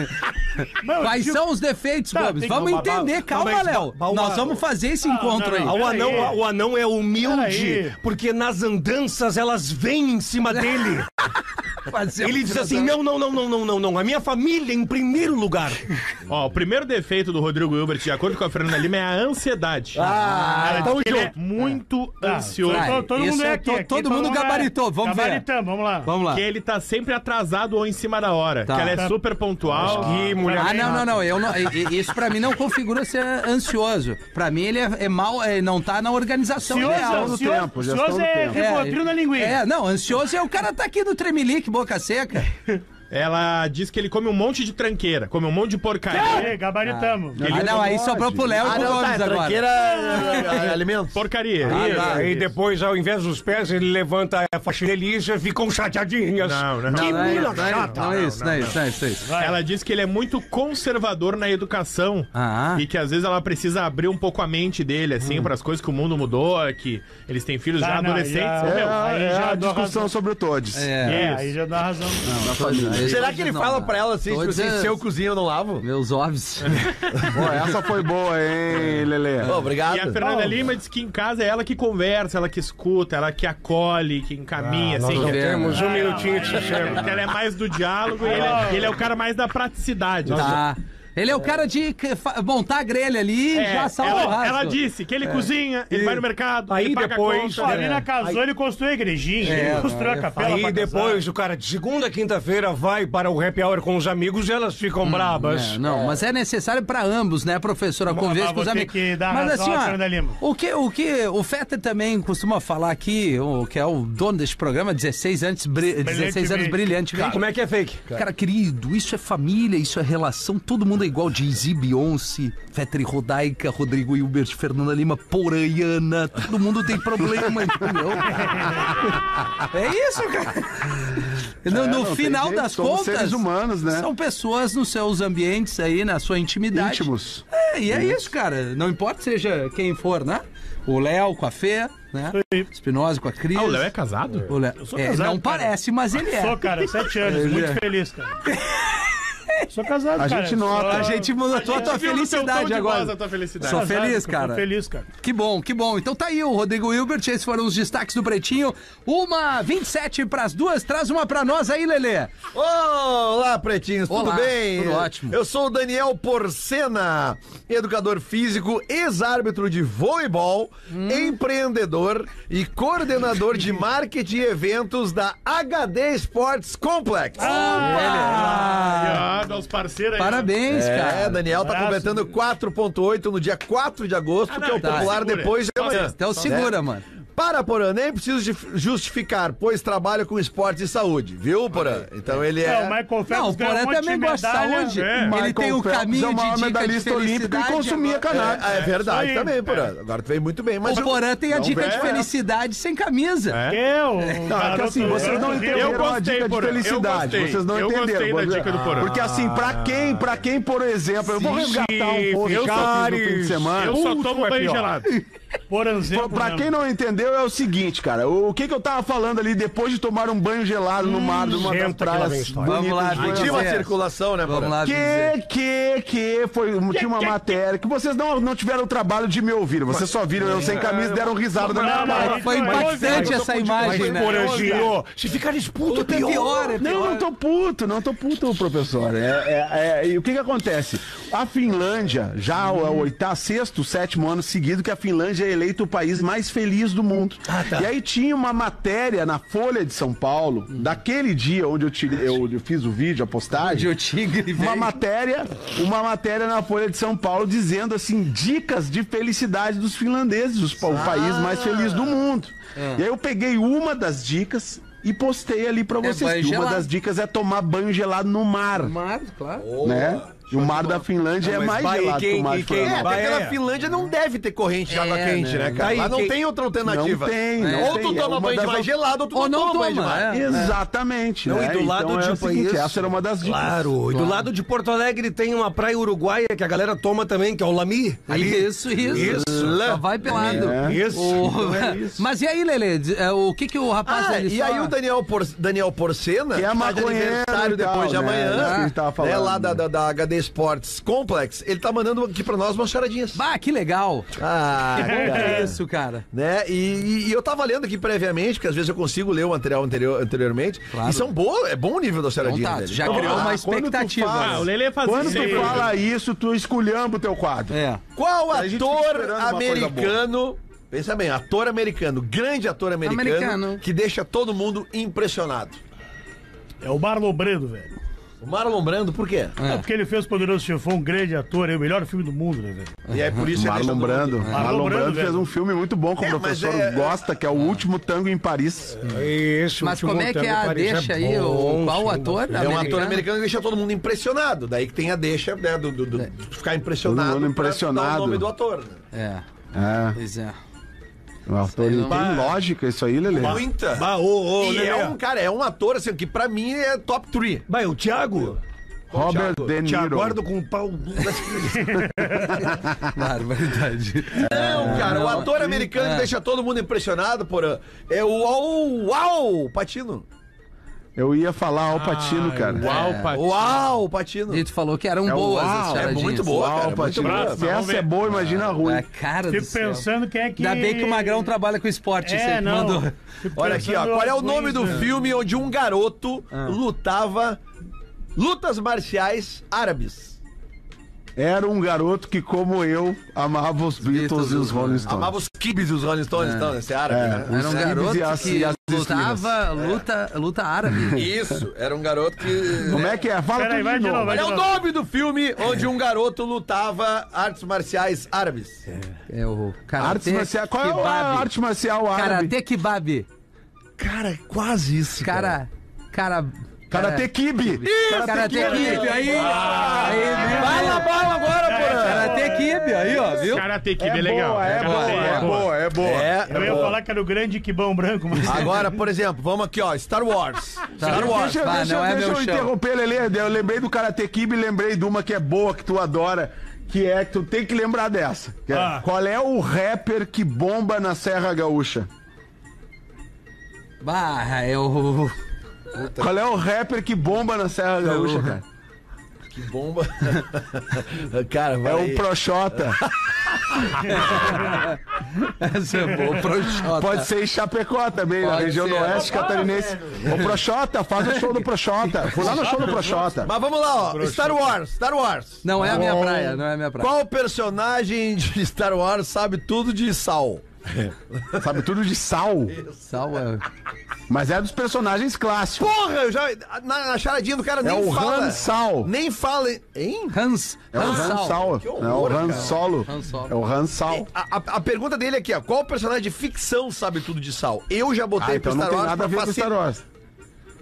Quais tipo, são os defeitos, Tá, Gomes? Vamos entender, calma, Léo. Nós vamos fazer esse encontro não, aí. O anão, o anão é humilde, porque nas andanças elas vêm em cima dele. <laughs> <laughs> Ele diz assim: não, não, não, não, não, não, não. A minha família em primeiro lugar. <laughs> Ó, o primeiro defeito do Rodrigo Hilbert, de acordo com a Fernanda Lima, é a ansiedade. Ah, então ele é muito Tá, ansioso. vai. todo, todo mundo é é aqui. to- aqui todo mundo é- gabaritou, vamos ver. Gabaritamos, vamos lá. Vamos lá. Que ele tá sempre atrasado ou em cima da hora. Tá. Que ela é Tá. super pontual. Que mulher. Ah, não, não, não. Eu não <laughs> isso pra mim não configura ser ansioso. Pra mim ele é, é mal, é, não tá na organização Cioso, ideal. do cioso, tempo, do é tempo. Rivotril na linguiça. É, não, ansioso é o cara tá aqui no tremelique, boca seca. <laughs> Ela diz que ele come um monte de tranqueira, come um monte de porcaria. É, gabaritamos. Ah, não, aí sobrou pro Léo e Ah, pro não, tá, Gomes agora. tranqueira é, <laughs> é, alimentos. Porcaria. Ah, Isso, tá. Aí depois, ao invés dos pés, ele levanta a faixinha e ficam chateadinhas. Não, não. Que Não, não é mina isso, não é isso, chata. não é isso, não é isso, não é isso, não é isso. Ela diz que ele é muito conservador na educação Ah. e que às vezes ela precisa abrir um pouco a mente dele, assim, para as coisas que o mundo mudou, que eles têm filhos Tá, já não, adolescentes. É, meu, a- Aí é já a dou discussão sobre o Todes. É, Isso. aí já dá razão. Não, Será que ele não, fala não. pra ela assim, tipo assim, é- se eu cozinho eu não lavo? Meus ovos. <laughs> Pô, essa foi boa, hein, Lelê? Ô, obrigado. E a Fernanda Lima diz que em casa é ela que conversa, ela que escuta, ela que acolhe, que encaminha, assim. Nós que- temos um minutinho de sossego. que ela é mais do diálogo e ele é, ele é o cara mais da praticidade. Tá. Ele é o cara de montar a grelha ali e É, já salva o ela, rasgo. ela disse que ele cozinha, ele vai no mercado, Aí ele paga depois- a conta. a menina casou, ele construiu a igrejinha, ele construiu a capela Aí depois o cara de segunda a quinta-feira vai para o happy hour com os amigos e elas ficam brabas. É, não, mas é necessário pra ambos, né, professora? Mas com os amigos. que dar mas razão assim, ó, o que o que o Fetter também costuma falar aqui, o que é o dono deste programa, 16 anos, bri- 16 anos brilhante. Como é que é fake? Cara, querido, isso é família, isso é relação, todo mundo é igual. Jay-Z, Beyoncé, Fetter e Rodaica, Rodrigo Hilbert, Fernanda Lima, Poraiana, todo mundo tem problema, entendeu? <laughs> É isso, cara. No, É, no final jeito, das somos contas, seres humanos, né? são pessoas nos seus ambientes aí, na sua intimidade. Íntimos. É, e é isso, cara. Não importa seja quem for, né? O Léo com a Fê, né? Espinosa com a Cris. Ah, o Léo é casado? O Léo- Eu sou é, casado, não cara. parece, mas ele é. Sou, cara, sete anos, Ele muito é. feliz, cara. <laughs> Sou casado, A cara. gente nota. A gente notou a tua tom felicidade de agora. a tua felicidade. Sou Casado, feliz, cara. feliz, cara. Que bom, que bom. Então tá aí o Rodrigo Hilbert, esses foram os destaques do Pretinho. Uma 27 pras duas, traz uma pra nós aí, Lelê. Olá, pretinhos, tudo Olá, bem? tudo ótimo. Eu sou o Daniel Porcena, educador físico, ex-árbitro de voleibol, Hum. empreendedor e coordenador de <laughs> marketing e eventos da HD Sports Complex. Ah, Ah, os parceiros aí. Parabéns, É, cara. Daniel tá completando 4.8 no dia 4 de agosto, Ah, não, que é o então popular segura. depois de amanhã. Então segura, mano. Para, Porã, nem preciso justificar, pois trabalho com esporte e saúde, viu, Porã? Então ele Não, é... o Michael Phelps Não, o Porã um também gosta de saúde. É. Ele tem o caminho é o maior de dica de medalhista olímpico e consumia cannabis. É, é verdade também, Porã. Agora tu veio muito bem, mas O eu- Porã tem a Não dica de felicidade sem camisa. Eu, Não, é que assim, vocês não entenderam Eu a dica de Porã, eu felicidade. Vocês não Eu entenderam. gostei da dica do Porã. Porque assim, pra quem, pra quem, por exemplo, eu vou resgatar um eu eu fiz no fim de semana. Eu só tomo é banho gelado. <laughs> Por exemplo, Pra quem não entendeu, é o seguinte, cara. O que que eu tava falando ali depois de tomar um banho gelado no mar, numa das que lá vem praias. Vamos lá. Tinha uma circulação, né, Vamos lá. Que, que, que foi, tinha uma matéria que vocês não, não tiveram o trabalho de me ouvir. Vocês só viram eu sem camisa e deram risada da minha cara. Foi impactante essa imagem, né? Poranjinho, se ficar disputo, Puta, é pior, é Não, não tô puto, não tô puto, professor. É, é- é- e o que que acontece? A Finlândia, já é o oitavo, sexto, sétimo ano seguido que a Finlândia é eleita o país mais feliz do mundo. E aí tinha uma matéria na Folha de São Paulo, daquele dia onde eu, tirei, eu, eu fiz o vídeo, a postagem. Tigre Uma matéria, uma matéria na Folha de São Paulo dizendo assim, dicas de felicidade dos finlandeses, os pa- o país mais feliz do mundo. E aí eu peguei uma das dicas e postei ali pra É vocês. que uma das dicas é tomar banho gelado no mar, Mar, claro. né? E o mar da Finlândia é mas mais vai, gelado quem- que o mar de quem- É, Florianópolis. até porque Vai, na é. Finlândia não deve ter corrente de água É, quente, né? né, cara? Daí Lá não quem- tem outra alternativa. Não tem, não Ou tem. tu É toma uma banho de das- mar gelado, ou tu Ou não não toma banho de toma, mar. é. Exatamente. Não, né? e do lado então, é de o seguinte, país- essa era uma das dicas. Claro, e do lado de Porto Alegre tem uma praia uruguaia que a galera toma também, que é o Lami. Ali. Isso, isso. Isso. Só vai pelado. É. Isso. O- é isso. Mas e aí, Lele? É, O que que o rapaz Ah, e só- aí o Daniel, Por... Daniel Porcena, Que é maconheiro aniversário e depois de né? amanhã, É isso que a gente tava né, falando. lá da, da, da HD Sports Complex, ele tá mandando aqui pra nós umas charadinhas. Bah, que legal. Ah, Que cara. é isso, cara. né? E, e- e eu tava lendo aqui previamente, porque às vezes eu consigo ler o material anterior, anteriormente. Claro. E são boas, é bom o nível da charadinha Então tá, dele. já Então, criou lá. uma expectativa. fala- Ah, o Lelê faz Quando isso tu fala isso, tu esculhamba o teu quadro. É. Qual A ator americano, pensa bem, ator americano, grande ator americano, Americano. que deixa todo mundo impressionado? É o Marlon Brando, velho. O Marlon Brando, por quê? É. porque ele fez Poderoso Chefão, um grande ator, é o melhor filme do mundo, né, velho? E é por isso que Marlon Brando. mundo- Marlon, Brando, fez velho. um filme muito bom que o É, professor é- gosta, que é o último tango em Paris. Isso, Mas o como é que é a Paris deixa é aí? bom, O, qual sim, ator? É um ator americano que deixa todo mundo impressionado. Daí que tem a deixa né, do, do- do- de ficar impressionado. Todo mundo pra dar impressionado. o nome do ator. É, né? É, pois é. Ele não- tem lógica isso aí, Lelê. Muita. Bah, ô, ô, e Lelê. é um cara, é um ator assim, que pra mim é top 3. Vai, o Thiago. Robert De Te Niro. aguardo com o pau. <laughs> Barbaridade. Não, cara, o ator americano que deixa todo mundo impressionado por é o Uau, Uau Patino. Eu ia falar Al Pacino, cara. Uau, Patino. Uau, Patino. E tu falou que eram É boas uau, as é charadinhas. muito boa, Al cara, muito Pacino. boa. Se essa é boa, imagina a ruim. A cara do Fico céu. pensando quem é que... Ainda bem que o Magrão trabalha com esporte. É, não. mandou. Olha aqui, ó. Qual é o nome do né? filme onde um garoto lutava lutas marciais árabes? Era um garoto que, como eu, amava os Beatles, e os Rolling Stones. Amava os kibes e os Rolling Stones, então, esse é árabe, É. né? Era um garoto e as- que e as lutava luta, luta árabe. Isso, era um garoto que. Como é que é? Fala Peraí, tudo vai de de novo. novo, vai de o novo. nome do filme onde um garoto lutava artes marciais árabes. É o karate Artes marciais. Qual é a arte marcial árabe? Karate kebab. Cara, quase isso. Cara, cara, Karate Kid. Karate Kid, aí. Ah. na bala agora, porra. Karate Kid, aí, ó, viu? Karate Kid é, É legal. boa, é boa, é boa, é boa. É, Eu ia falar que era o grande quibão branco, mas... Agora, por exemplo, vamos aqui, ó. Star Wars. Star Wars. Deixa, deixa- não é deixa meu eu interromper, Lelê. Eu lembrei do Karate Kid e lembrei de uma que é boa, que tu adora. Que é que tu tem que lembrar dessa. Que é, Ah. Qual é o rapper que bomba na Serra Gaúcha? Bah, eu. Qual é o rapper que bomba na Serra Gaúcha, cara? Que bomba. <laughs> Cara, vai É o Proxota. <laughs> Essa é boa, Proxota. Pode ser em Chapecó também, na Pode região ser. do oeste catarinense. O Proxota, faz o show do Proxota. Fui lá no show do Proxota. Mas vamos lá, ó. Star Wars. Star Wars. Não é a minha praia, não é a minha praia. Qual personagem de Star Wars sabe tudo de Sal? Sabe tudo de sal. Sal é. Mas é dos personagens clássicos. Porra, eu já. Na, na charadinha do cara É nem o fala. Han Sal. Nem fala. Hein? Hans. É o Hans Han Sal. É o Han. Solo. Han Solo. É o Han Sal. A, a- a pergunta dele aqui, ó. Qual personagem de ficção sabe tudo de Sal? Eu já botei Ah, então pro não Star tem Wars nada a ver com Star Wars.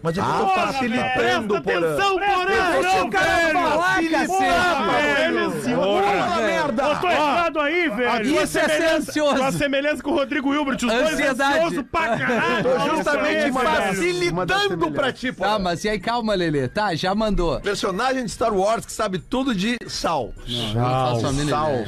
Mas é eu Ah, tô porra, facilitando, Presta porra. atenção, Porã! Deixa o cara falar, cacete. Porra, merda! Eu tô errado aí, velho. Isso é ser ansioso. Uma semelhança com o Rodrigo Hilbert, os dois Ansiedade. ansiosos pra caralho. Tô justamente das facilitando pra ti, pô. Tá, mas e aí, calma, Lelê. Tá, já mandou. Personagem de Star Wars que sabe tudo de Sal. A Sal. ideia.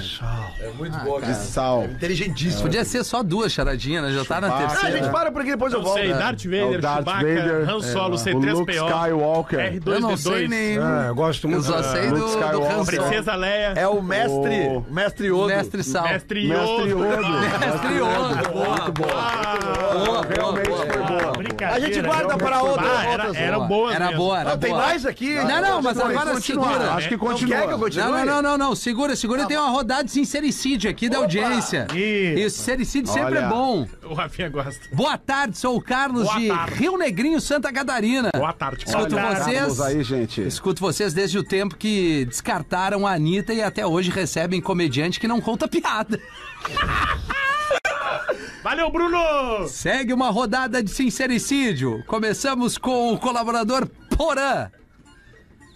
É muito bom, De sal. Inteligentíssimo. Podia ser só duas charadinhas, né? Já tá na Ah, terceira. gente, para porque depois eu Não volto. sei, Darth É Vader, Chewbacca, Vader, Han Solo, o C3PO, Luke Skywalker. R2D2. Eu não sei nem. É, eu gosto Eu muito. só da- sei do, do Skywalker. Han Solo. Princesa Leia, É o mestre, O- mestre Yodo. Mestre Sal. Mestre Mestre Yoda. Yodo. Mestre Yoda. Boa, boa. Boa, Realmente foi boa. Boa. A gente guarda para outras. Ah, era, era boa Era mesmo. boa, era Ah, tem boa. mais aqui? Não, não, mas Continua, agora continua. segura. Acho que Não quer que eu continua. continue? Não, não, não, não, não. Segura, segura. Tem uma rodada de sincericídio aqui da audiência. Isso. E sincericídio sempre Olha. é bom. O Rafinha gosta. Boa tarde, sou o Carlos Boa de tarde. Rio Negrinho, Santa Catarina. Boa tarde. Escuto Boa tarde. vocês. Aí, gente. Escuto vocês desde o tempo que descartaram a Anitta e até hoje recebem comediante que não conta piada. <laughs> Valeu, Bruno! Segue uma rodada de sincericídio. Começamos com o colaborador Porã.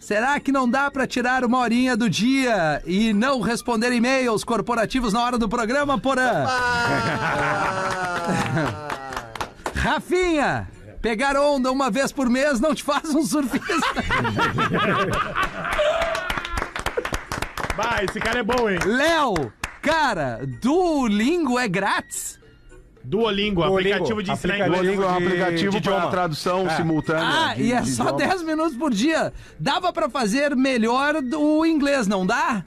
Será que não dá pra tirar uma horinha do dia e não responder e-mails corporativos na hora do programa, Porã? Rafinha, pegar onda uma vez por mês não te faz um surfista. Vai, esse cara é bom, hein? Léo, cara, Duolingo é grátis? Duolingo, Duolingo, aplicativo de ensinar inglês. Duolingo é um de- aplicativo de para tradução simultânea. Ah, de- e é só idioma. 10 minutos por dia. Dava pra fazer melhor o inglês, não dá?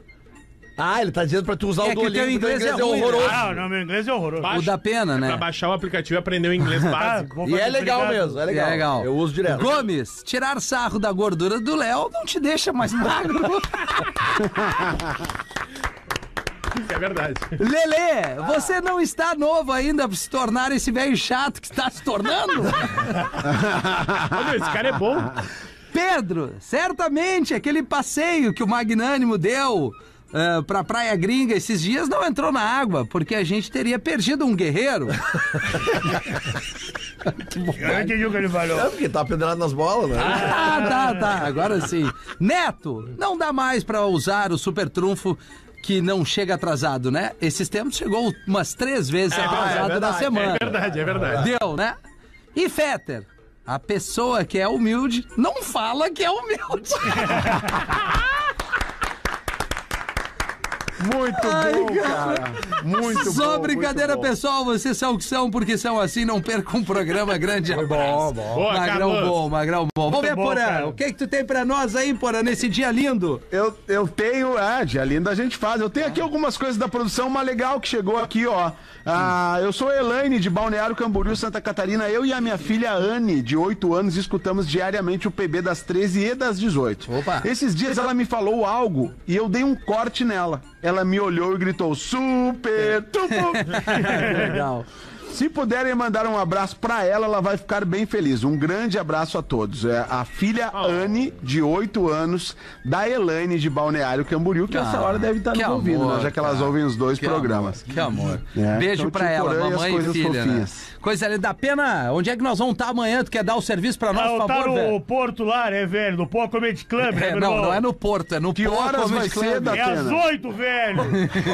Ah, ele tá dizendo pra tu usar É o que Duolingo, teu teu inglês é ruim, horroroso. Ah, não, meu inglês é horroroso. Baixa. O da pena, Pra né? baixar o aplicativo e aprender o inglês <laughs> básico. vou E é legal mesmo, é legal. É legal. Eu uso direto. Gomes, tirar sarro da gordura do Léo não te deixa mais magro. <laughs> <laughs> <laughs> É verdade. Lelê, você não está novo ainda pra se tornar esse velho chato que está se tornando? <laughs> Olha, esse cara é bom. Pedro, certamente aquele passeio que o Magnânimo deu ah, pra Praia Gringa esses dias não entrou na água, porque a gente teria perdido um guerreiro. Eu não entendi o que ele falou. É porque tá pendurado nas bolas, né? Ah, tá, tá, agora sim. Neto, não dá mais pra usar o super trunfo que não chega atrasado, né? Esses tempos chegou umas três vezes atrasado verdade, na semana. É verdade, é verdade. Deu, né? E Fetter, a pessoa que é humilde não fala que é humilde. <laughs> Muito bom, cara. Muito bom. Só muito brincadeira, bom. pessoal. Vocês são o que são, porque são assim. Não percam um programa grande. Foi bom, bom. Boa, magrão Carlos. bom, magrão bom. Vamos ver, bom, Porã. cara. O que que tu tem pra nós aí, Porã, nesse dia lindo? Eu, eu tenho, é, dia linda a gente faz. Eu tenho aqui algumas coisas da produção, uma legal que chegou aqui, ó. Ah, eu sou a Elaine, de Balneário Camboriú, Santa Catarina. Eu e a minha filha Anne, de 8 anos, escutamos diariamente o PB das 13 e das 18. Opa. Esses dias ela me falou algo e eu dei um corte nela. Ela me olhou e gritou: Super! Tupo! <laughs> Legal. Se puderem mandar um abraço pra ela, ela vai ficar bem feliz. Um grande abraço a todos. É a filha Oh. Anne, de 8 anos, da Elaine de Balneário Camboriú, que essa Ah, hora deve estar nos ouvindo, amor, né? Já que elas cara. ouvem os dois Que programas. amor, que amor. É, Beijo então, pra tio ela, mamãe e coisas filha, né? Coisa ali da pena. Onde é que nós vamos estar amanhã? Tu quer dar o serviço pra nós, Ah, por tá favor, no velho? Porto lá, né, velho? No Pô Comedy Club, né, É, não, irmão? não é no Porto, é no Que Pô horas Comedy vai Club. ser, da- É às Datena? oito, velho!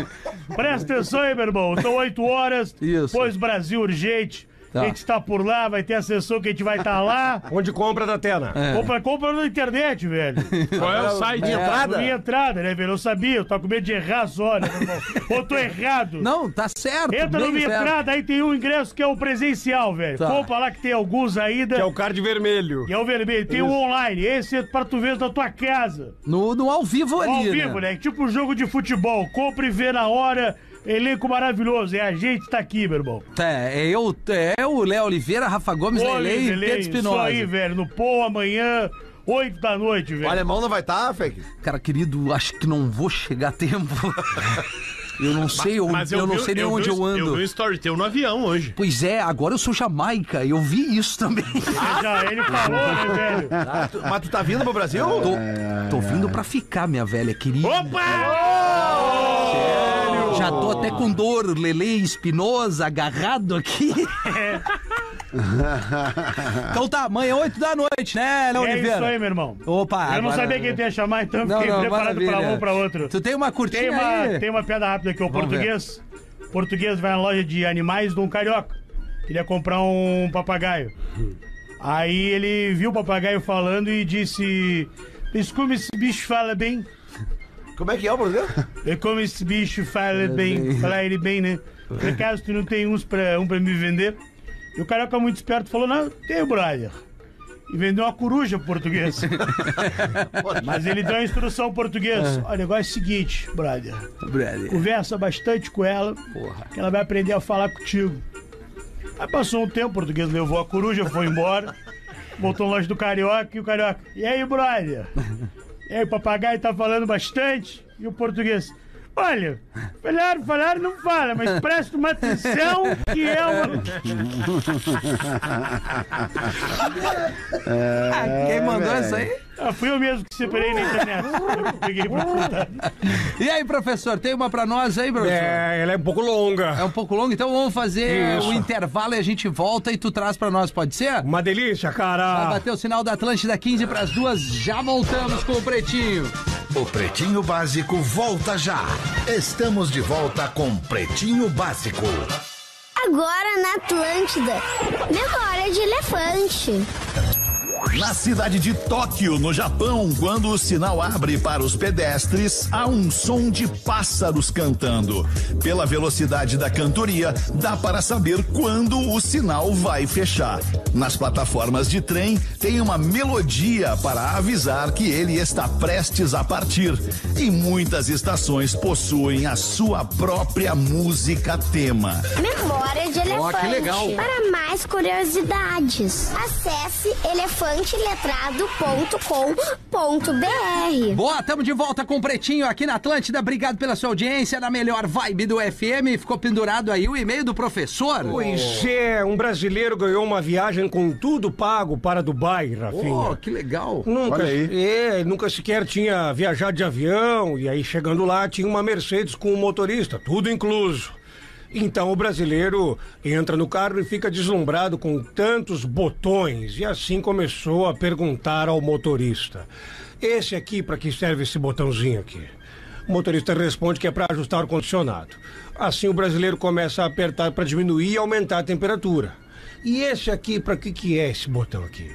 <laughs> Presta atenção aí, meu irmão. São oito horas. Isso. Pois Brasil Urgente. Tá. A gente tá por lá, vai ter a sessão que a gente vai estar lá. <laughs> Onde compra da Tena? É. Compra, compra na internet, velho. Qual é o site? Minha entrada? Minha entrada, né, velho? Eu sabia, eu tava com medo de errar né, meu irmão? Ou tô errado? Não, tá certo. Entra no minha certo. entrada, aí tem um ingresso que é o presencial, velho. Tá. Compra lá que tem alguns ainda. Que é o card vermelho. Que é o vermelho. Tem o online. Esse é pra tu ver na tua casa. No, no ao vivo ali, Ao né? vivo, né? Tipo um jogo de futebol. Compre e vê na hora. Elenco maravilhoso. É a gente tá aqui, meu irmão. É, é eu, é o Léo Oliveira, Rafa Gomes, Ô, Lele e Pedro Isso Espinosa. aí, velho. No Pô amanhã, 8 da noite, velho. O alemão não vai estar, Fake? Cara, querido, acho que não vou chegar a tempo. <laughs> Eu não sei, eu, Mas eu, não vi- sei nem vi onde um- eu ando. Eu vi um story teu no avião hoje. Pois é, agora eu sou Jamaica, eu vi isso também. <laughs> Já ele falou, né, velho? Ah, tu- mas tu tá vindo pro Brasil? Tô, tô vindo pra ficar, minha velha querida. Já tô até com dor, Lele Espinosa agarrado aqui. <laughs> então tá, amanhã 8 da noite, né, Léo É Oliveira? isso aí, meu irmão. Opa, Eu não agora- sabia quem tu ia chamar, então Não, fiquei não, preparado pra maravilha. um ou pra outro. Tu tem uma curtinha Tem uma, aí? tem uma piada rápida aqui. O Vamos português, português vai na loja de animais de um carioca. Queria comprar um papagaio. Aí ele viu o papagaio falando e disse: Mas como esse bicho fala bem? Como é que é o português? É como esse bicho fala bem. Falar ele bem, né? Por acaso tu não tem uns pra, um pra me vender? E o carioca muito esperto falou: Não, tem, brother. E vendeu uma coruja pro português. <laughs> Mas ele deu a instrução ao português. Olha, o negócio é o seguinte, brother. Brother. Conversa bastante com ela, que ela vai aprender a falar contigo. Aí passou um tempo, o português levou a coruja, foi embora. <laughs> Voltou na loja do Carioca e o Carioca. E aí, brother? E aí, o papagaio tá falando bastante? E o português. Olha, falar, falar não fala, mas presta uma atenção que é uma. <laughs> Ah, quem mandou essa aí? Ah, fui eu mesmo que separei na internet. Eu peguei pra contar. E aí, professor, tem uma pra nós aí, professor? É, ela é um pouco longa. É um pouco longa, então vamos fazer Isso. o intervalo e a gente volta e tu traz pra nós, pode ser? Uma delícia, Vai cara. bater o sinal da Atlântida 15 pras duas, já voltamos com o Pretinho. O Pretinho Básico volta já. Estamos de volta com Pretinho Básico. Agora na Atlântida. Memória de elefante. Na cidade de Tóquio, no Japão, quando o sinal abre para os pedestres, há um som de pássaros cantando. Pela velocidade da cantoria, dá para saber quando o sinal vai fechar. Nas plataformas de trem, tem uma melodia para avisar que ele está prestes a partir. E muitas estações possuem a sua própria música tema. Memória de elefante. Ó, que legal. Para mais curiosidades, acesse elefanteletrado.com.br. Boa, tamo de volta com o Pretinho aqui na Atlântida. Obrigado pela sua audiência, na melhor vibe do FM. Ficou pendurado aí o e-mail do professor. Pois é, um brasileiro ganhou uma viagem com tudo pago para Dubai, Rafinha. Oh, que legal. Nunca, Olha aí. É, nunca sequer tinha viajado de avião, e aí chegando lá tinha uma Mercedes com um motorista, tudo incluso. Então o brasileiro entra no carro e fica deslumbrado com tantos botões, e assim começou a perguntar ao motorista: Esse aqui, para que serve esse botãozinho aqui? O motorista responde que é para ajustar o ar-condicionado. Assim o brasileiro começa a apertar para diminuir e aumentar a temperatura. E esse aqui, para que, que é esse botão aqui?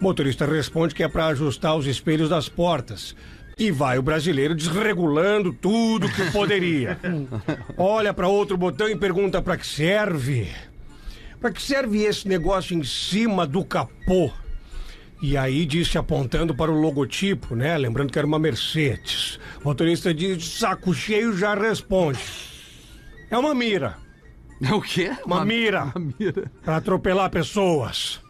O motorista responde que é para ajustar os espelhos das portas. E vai o brasileiro desregulando tudo que poderia. <laughs> Olha para outro botão e pergunta para que serve. Para que serve esse negócio em cima do capô? E aí disse apontando para o logotipo, né? Lembrando que era uma Mercedes. O motorista de saco cheio já responde. É uma mira. É o quê? Uma, mira. Uma mira. <laughs> Para atropelar pessoas.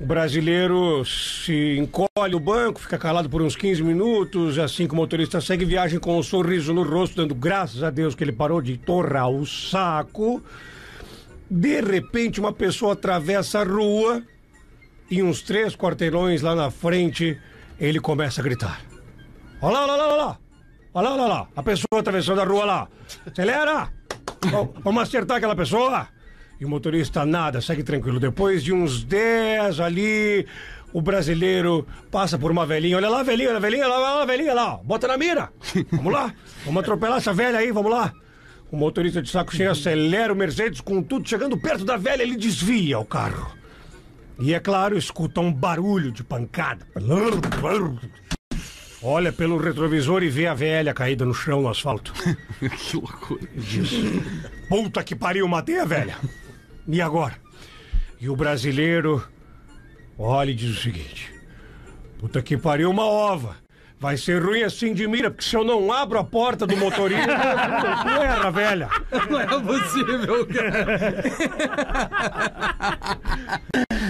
O brasileiro se encolhe o banco, fica calado por uns 15 minutos, assim que o motorista segue viagem com um sorriso no rosto, dando graças a Deus que ele parou de torrar o saco. De repente, uma pessoa atravessa a rua e uns três quarteirões lá na frente, ele começa a gritar. Olha lá, olha lá, olha lá. Olha lá. A pessoa atravessando a rua lá. Acelera! Vamos acertar aquela pessoa. E o motorista nada, segue tranquilo. Depois de uns 10 ali, o brasileiro passa por uma velhinha. Olha lá, velhinha, olha a velhinha, lá, lá, velhinha lá. Bota na mira. Vamos lá. Vamos atropelar essa velha aí, vamos lá. O motorista de saco cheio acelera o Mercedes com tudo. Chegando perto da velha, ele desvia o carro. E é claro, escuta um barulho de pancada. Olha pelo retrovisor e vê a velha caída no chão no asfalto. <laughs> que loucura. Diz: Puta que pariu, matei a velha. E agora? E o brasileiro olha e diz o seguinte: Puta que pariu, uma ova. Vai ser ruim assim de mira, porque se eu não abro a porta do motorista, <laughs> tu erra, velha. Não é possível, cara.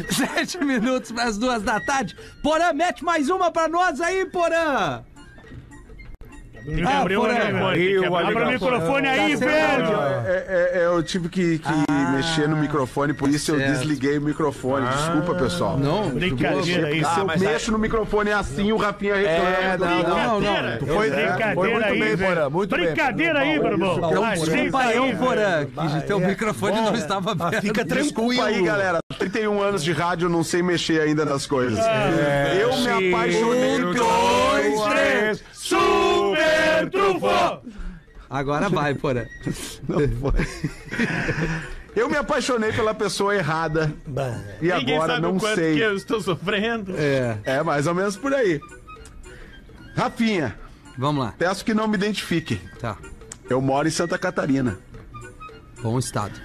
<laughs> Sete minutos para as duas da tarde. Porã, mete mais uma para nós aí, Porã. Tem que abrir o microfone, que abrir Abra o microfone aí, Tá velho. É, é, é, eu tive que, que mexer no microfone, por isso eu certo. desliguei o microfone. Desculpa, pessoal. Não, Brincadeira Porque isso. Se eu Ah, mexo no microfone assim, o Rapinha reclama. É, não, não, não. Tu foi, Brincadeira foi muito aí, bem. Porã. Muito bem. Brincadeira aí, desculpa aí, eu, velho. Porã, que teu microfone não estava aberto. Fica tranquilo. Desculpa aí, galera. 31 anos de rádio, eu não sei mexer ainda nas coisas. eu me apaixonei Um, dois, três. Super trufo! Agora vai, Porã. Não foi. Eu me apaixonei pela pessoa errada. E Ninguém agora sabe não o quanto sei. que eu estou sofrendo. É, É mais ou menos por aí. Rafinha, vamos lá. peço que não me identifique. Tá. Eu moro em Santa Catarina, Bom estado.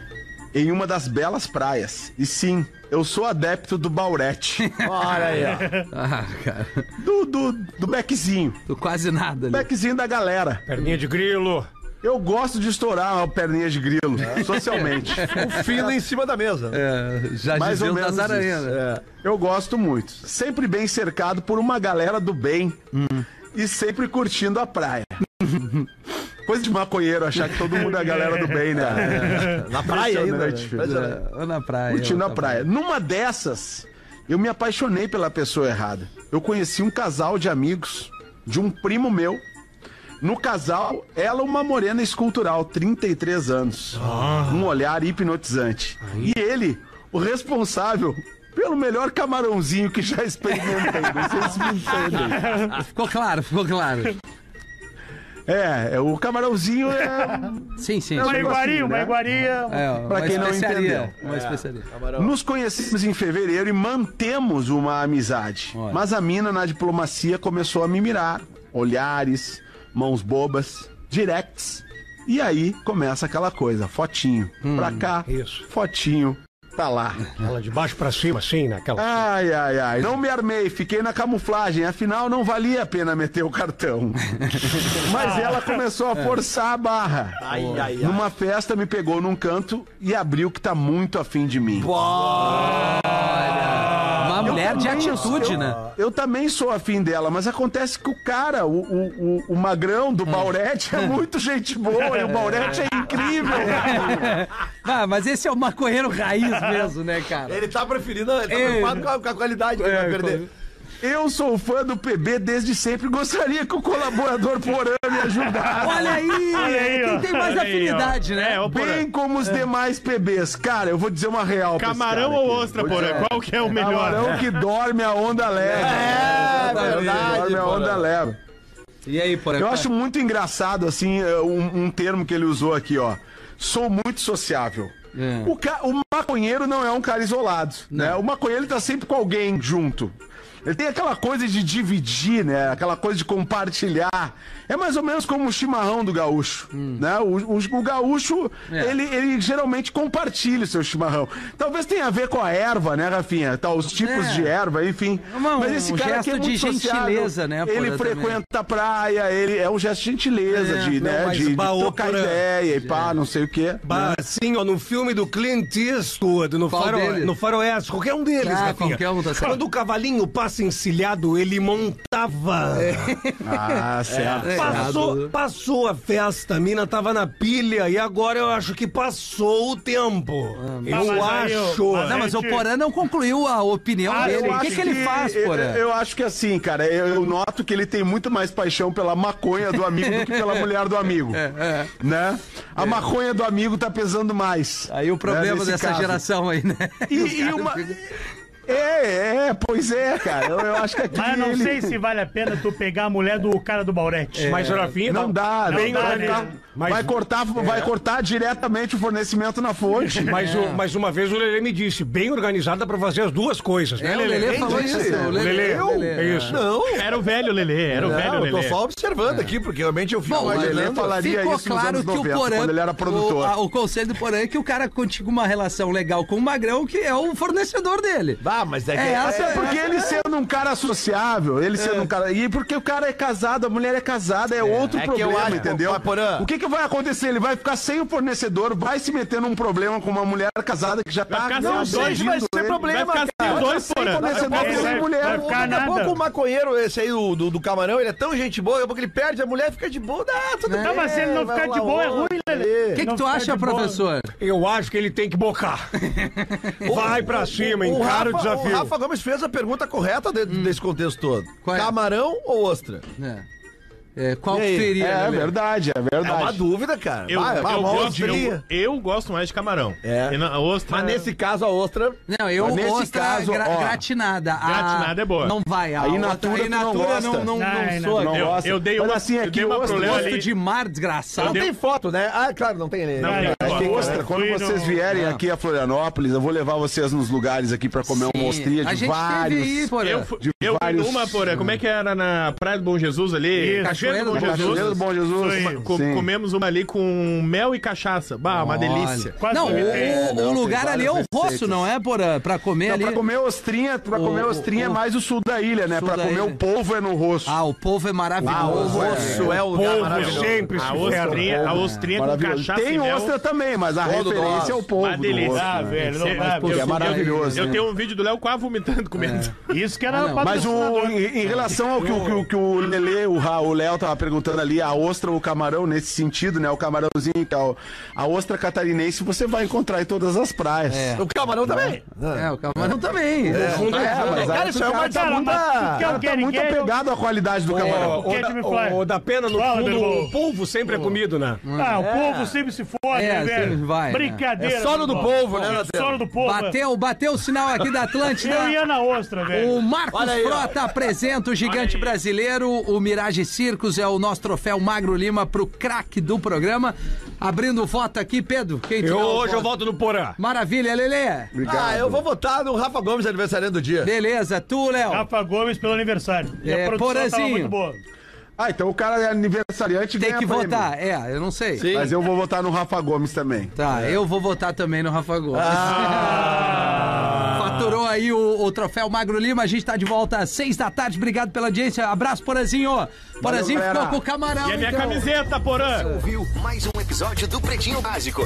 Em uma das belas praias. E sim, eu sou adepto do Baurete. <laughs> Olha aí, ó. <laughs> Ah, cara. Do, do, do beckzinho. Tô quase nada ali. Beckzinho da galera. Perninha de grilo. Eu gosto de estourar a perninha de grilo, socialmente. <laughs> O fino em cima da mesa. É, já Mais ou menos isso. né? É. Eu gosto muito. Sempre bem cercado por uma galera do bem. E sempre curtindo a praia. Coisa de maconheiro achar que todo mundo é a galera do bem, né? <laughs> Na praia ainda. né? Filho. É, ou na praia. Curtindo ou a praia. Numa dessas, eu me apaixonei pela pessoa errada. Eu conheci um casal de amigos de um primo meu. No casal, ela uma morena escultural, 33 anos. Um olhar hipnotizante. E ele, o responsável pelo melhor camarãozinho que já experimentei. Não sei se me entendem. <laughs> Ficou claro, ficou claro. É, é, o camarãozinho é. <laughs> Sim, sim. É um Uma iguaria, uma né? iguaria. É, Pra uma quem não entendeu. Uma especiaria. Nos conhecemos em fevereiro e mantemos uma amizade. Olha. Mas a mina na diplomacia começou a me mirar. Olhares, mãos bobas, directs. E aí começa aquela coisa, fotinho. pra cá, isso. fotinho pra lá. Ela de baixo pra cima, assim, naquela. Ai, ai, ai. Não me armei, fiquei na camuflagem. Afinal, não valia a pena meter o cartão. <laughs> Mas ela começou a forçar a barra. Ai, ai. Numa festa, me pegou num canto e abriu que tá muito afim de mim. Uma mulher de atitude, sou- né? Eu também sou afim dela, mas acontece que o cara, o, o, o, o magrão do Baurete é muito gente boa e o Baurete é <laughs> incrível. Ah, mas esse é o maconheiro raiz mesmo, né, cara? Ele tá preferindo, ele tá É. preocupado com a, com a qualidade que ele vai perder. Eu sou fã do PB desde sempre. Gostaria que o colaborador Porã me ajudasse. Olha aí, Olha aí, ó. quem tem mais Olha aí, afinidade, né? É, Porã. Bem como os demais PBs. Cara, eu vou dizer uma real. Camarão ou aqui. ostra, dizer- Qual que é o melhor? Camarão que dorme a onda leve. É, verdade, Dorme a Porã. onda leve. E aí, por Eu acho muito engraçado, assim, é, um, um termo que ele usou aqui, ó. Sou muito sociável. É. O, ca- o maconheiro não é um cara isolado, né? O maconheiro tá sempre com alguém junto. Ele tem aquela coisa de dividir, né? Aquela coisa de compartilhar. É mais ou menos como o chimarrão do gaúcho, né? O, o- o gaúcho, Hum. É. ele, ele geralmente compartilha o seu chimarrão. Talvez tenha a ver com a erva, né, Rafinha? Tá, os tipos É. de erva, enfim. Uma- Mas esse um cara aqui é gesto muito de sociável. gentileza, né, Ele frequenta a praia, ele é um gesto de gentileza, É. de, Não, né, de, de trocar Porã. ideia e pá, não sei o quê. Bah, assim, ó, no filme do Clint Eastwood, no, faro, no Faroeste, qualquer um deles, Ah, Rafinha. qualquer um, tá certo. Quando o cavalinho passa tivesse encilhado, ele montava. Ah, certo. Passou, passou a festa, a mina tava na pilha e agora eu acho que passou o tempo. Tá, eu acho. Não, mas o Porã não concluiu a opinião Ah, dele. eu O que, acho que ele faz, eu, Porã? eu acho que assim, cara, eu, eu noto que ele tem muito mais paixão pela maconha do amigo do que pela <laughs> mulher do amigo. Né? A maconha do amigo tá pesando mais. Aí o problema né, dessa caso. geração aí, né? E, e uma. É, é, pois é, cara. Eu, eu acho que aqui. Mas eu não ele- sei se vale a pena tu pegar a mulher do cara do Baurete. É, Mas, Rafinha, não dá, não não dá, vai, né? cortar, vai cortar, vai cortar diretamente o fornecimento na fonte. <laughs> Mas, o- mas uma vez o Lelê me disse, bem organizado dá pra fazer as duas coisas, né, É, o Lelê? Lelê falou isso, o O Lelê, Lelê, eu? é isso. Não. Era o velho Lelê, era o Não, velho eu tô Lelê. só observando aqui, porque realmente eu fico Bom, Lelê imaginando. falaria Ficou isso nos claro anos que 90, o Porã. quando ele era produtor. O, a- o conselho do Porã é que o cara continua uma relação legal com o Magrão, que é o fornecedor dele. Ah, mas é que. É, essa É porque ele sendo um cara sociável, ele sendo um cara. E porque o cara é casado, a mulher é casada, é, outro É que eu problema, acho, entendeu? Pô, Porã. O que, que vai acontecer? Ele vai ficar sem o fornecedor, vai se meter num problema com uma mulher casada que já tá. ficar não, sem se vai ser ele. problema, vai ficar cara. sem dois, Sem Porã. fornecedor, Vai- sem vai- mulher. vai ficar Daqui a pouco o maconheiro, esse aí do, do, do camarão, ele é tão gente boa, daqui a pouco ele perde a mulher, fica de boa. Ah, tudo Não, bem. mas se ele não vai ficar de boa, é outro. ruim, Lelê. O que, que tu acha, professor? Eu acho que ele tem que bocar. <laughs> Vai pra cima, encara o, desafio. O Rafa Gomes fez a pergunta correta dentro desse contexto todo. Qual é? Camarão ou ostra? É. É, qual seria? É Lelê? verdade, é É verdade. uma dúvida, cara. Eu, Vai, vai, eu uma gosto, eu, eu gosto mais de camarão. É. E na, a ostra, Mas nesse caso, a ostra. Não, eu Mas nesse ostra caso, gra- ó, gratinada. A- gratinada é boa. Não vai. A, A in outra- natura a tu in não gosta. não, não, não, Não, sou. não eu, gosta. eu dei Mas uma, assim, eu aqui dei uma ostra- problema Gosto ali. de mar Não desgraçado. tem foto, né? Ah, claro, não tem. Não, Não, não, não. Tem Ostra, quando vocês vierem aqui a Florianópolis, eu vou levar vocês nos lugares aqui pra comer uma ostria de vários. Eu, fui- de eu fui vários- numa, porra, como é que era na Praia do Bom Jesus ali? Isso. Cachoeira do Bom Jesus. Cachoeira do Bom Jesus. Isso aí. Co- Sim. comemos uma ali com mel e cachaça. Bah, uma Olha. delícia. Quase Não, o, vomitei. o- o lugar ali é o rosto, não é, Porã? Pra comer Não, ali. pra comer ostrinha, pra O- comer ostrinha é o- mais o sul da ilha, né? sul Pra comer ilha. o polvo é no rosto. Ah, o polvo é maravilhoso. O osso é o lugar maravilhoso. sempre se A ostrinha, a ostrinha com cachaça Tem ostra também, mas a referência é o polvo. Uma delícia. rosto, Ah, né? velho, não eu- É maravilhoso. Eu né? tenho um vídeo do Léo quase vomitando comendo. Isso que era Ah. Mas em, relação ao que, o- Lele, o, Ra- Léo tava perguntando ali, a ostra ou o camarão, nesse sentido, né? O camarãozinho, que é o- a ostra catarinense, você vai encontrar em todas as praias. É. O camarão também. É, o camarão também. É, fundo é é, mas Cara, isso é uma tá muito, tá muito apegado à qualidade do camarão. O, o, da, pena, no fundo, o polvo sempre é comido, né? Ah, o povo sempre se fode, É, né, velho? vai, né? Brincadeira. É sono do meu povo, irmão. né, É? Sono do povo. Bateu, bateu o sinal aqui da Atlântida. Eu ia na ostra, velho. O Marcos. Frota apresenta o gigante brasileiro. O Mirage Circos é o nosso troféu Magro Lima pro craque do programa. Abrindo voto aqui, Pedro. Quem Eu, hoje eu voto? volto no Porã. Maravilha, Lelê. Ah, eu vou votar no Rafa Gomes, aniversariante do dia. Beleza, tu, Léo. Rafa Gomes pelo aniversário. E É, a Ah, então o cara é aniversariante Tem ganha que prêmio. votar. É, eu não sei. Sim. Mas eu vou votar no Rafa Gomes também. Tá, eu vou votar também no Rafa Gomes. Ah. <laughs> Faturou aí o, o troféu Magro Lima. A gente tá de volta às seis da tarde. Obrigado pela audiência. Abraço, Porazinho. Porazinho ficou galera. com o camarão. E a minha então. camiseta, porã. Ouviu mais um episódio do Pretinho Básico.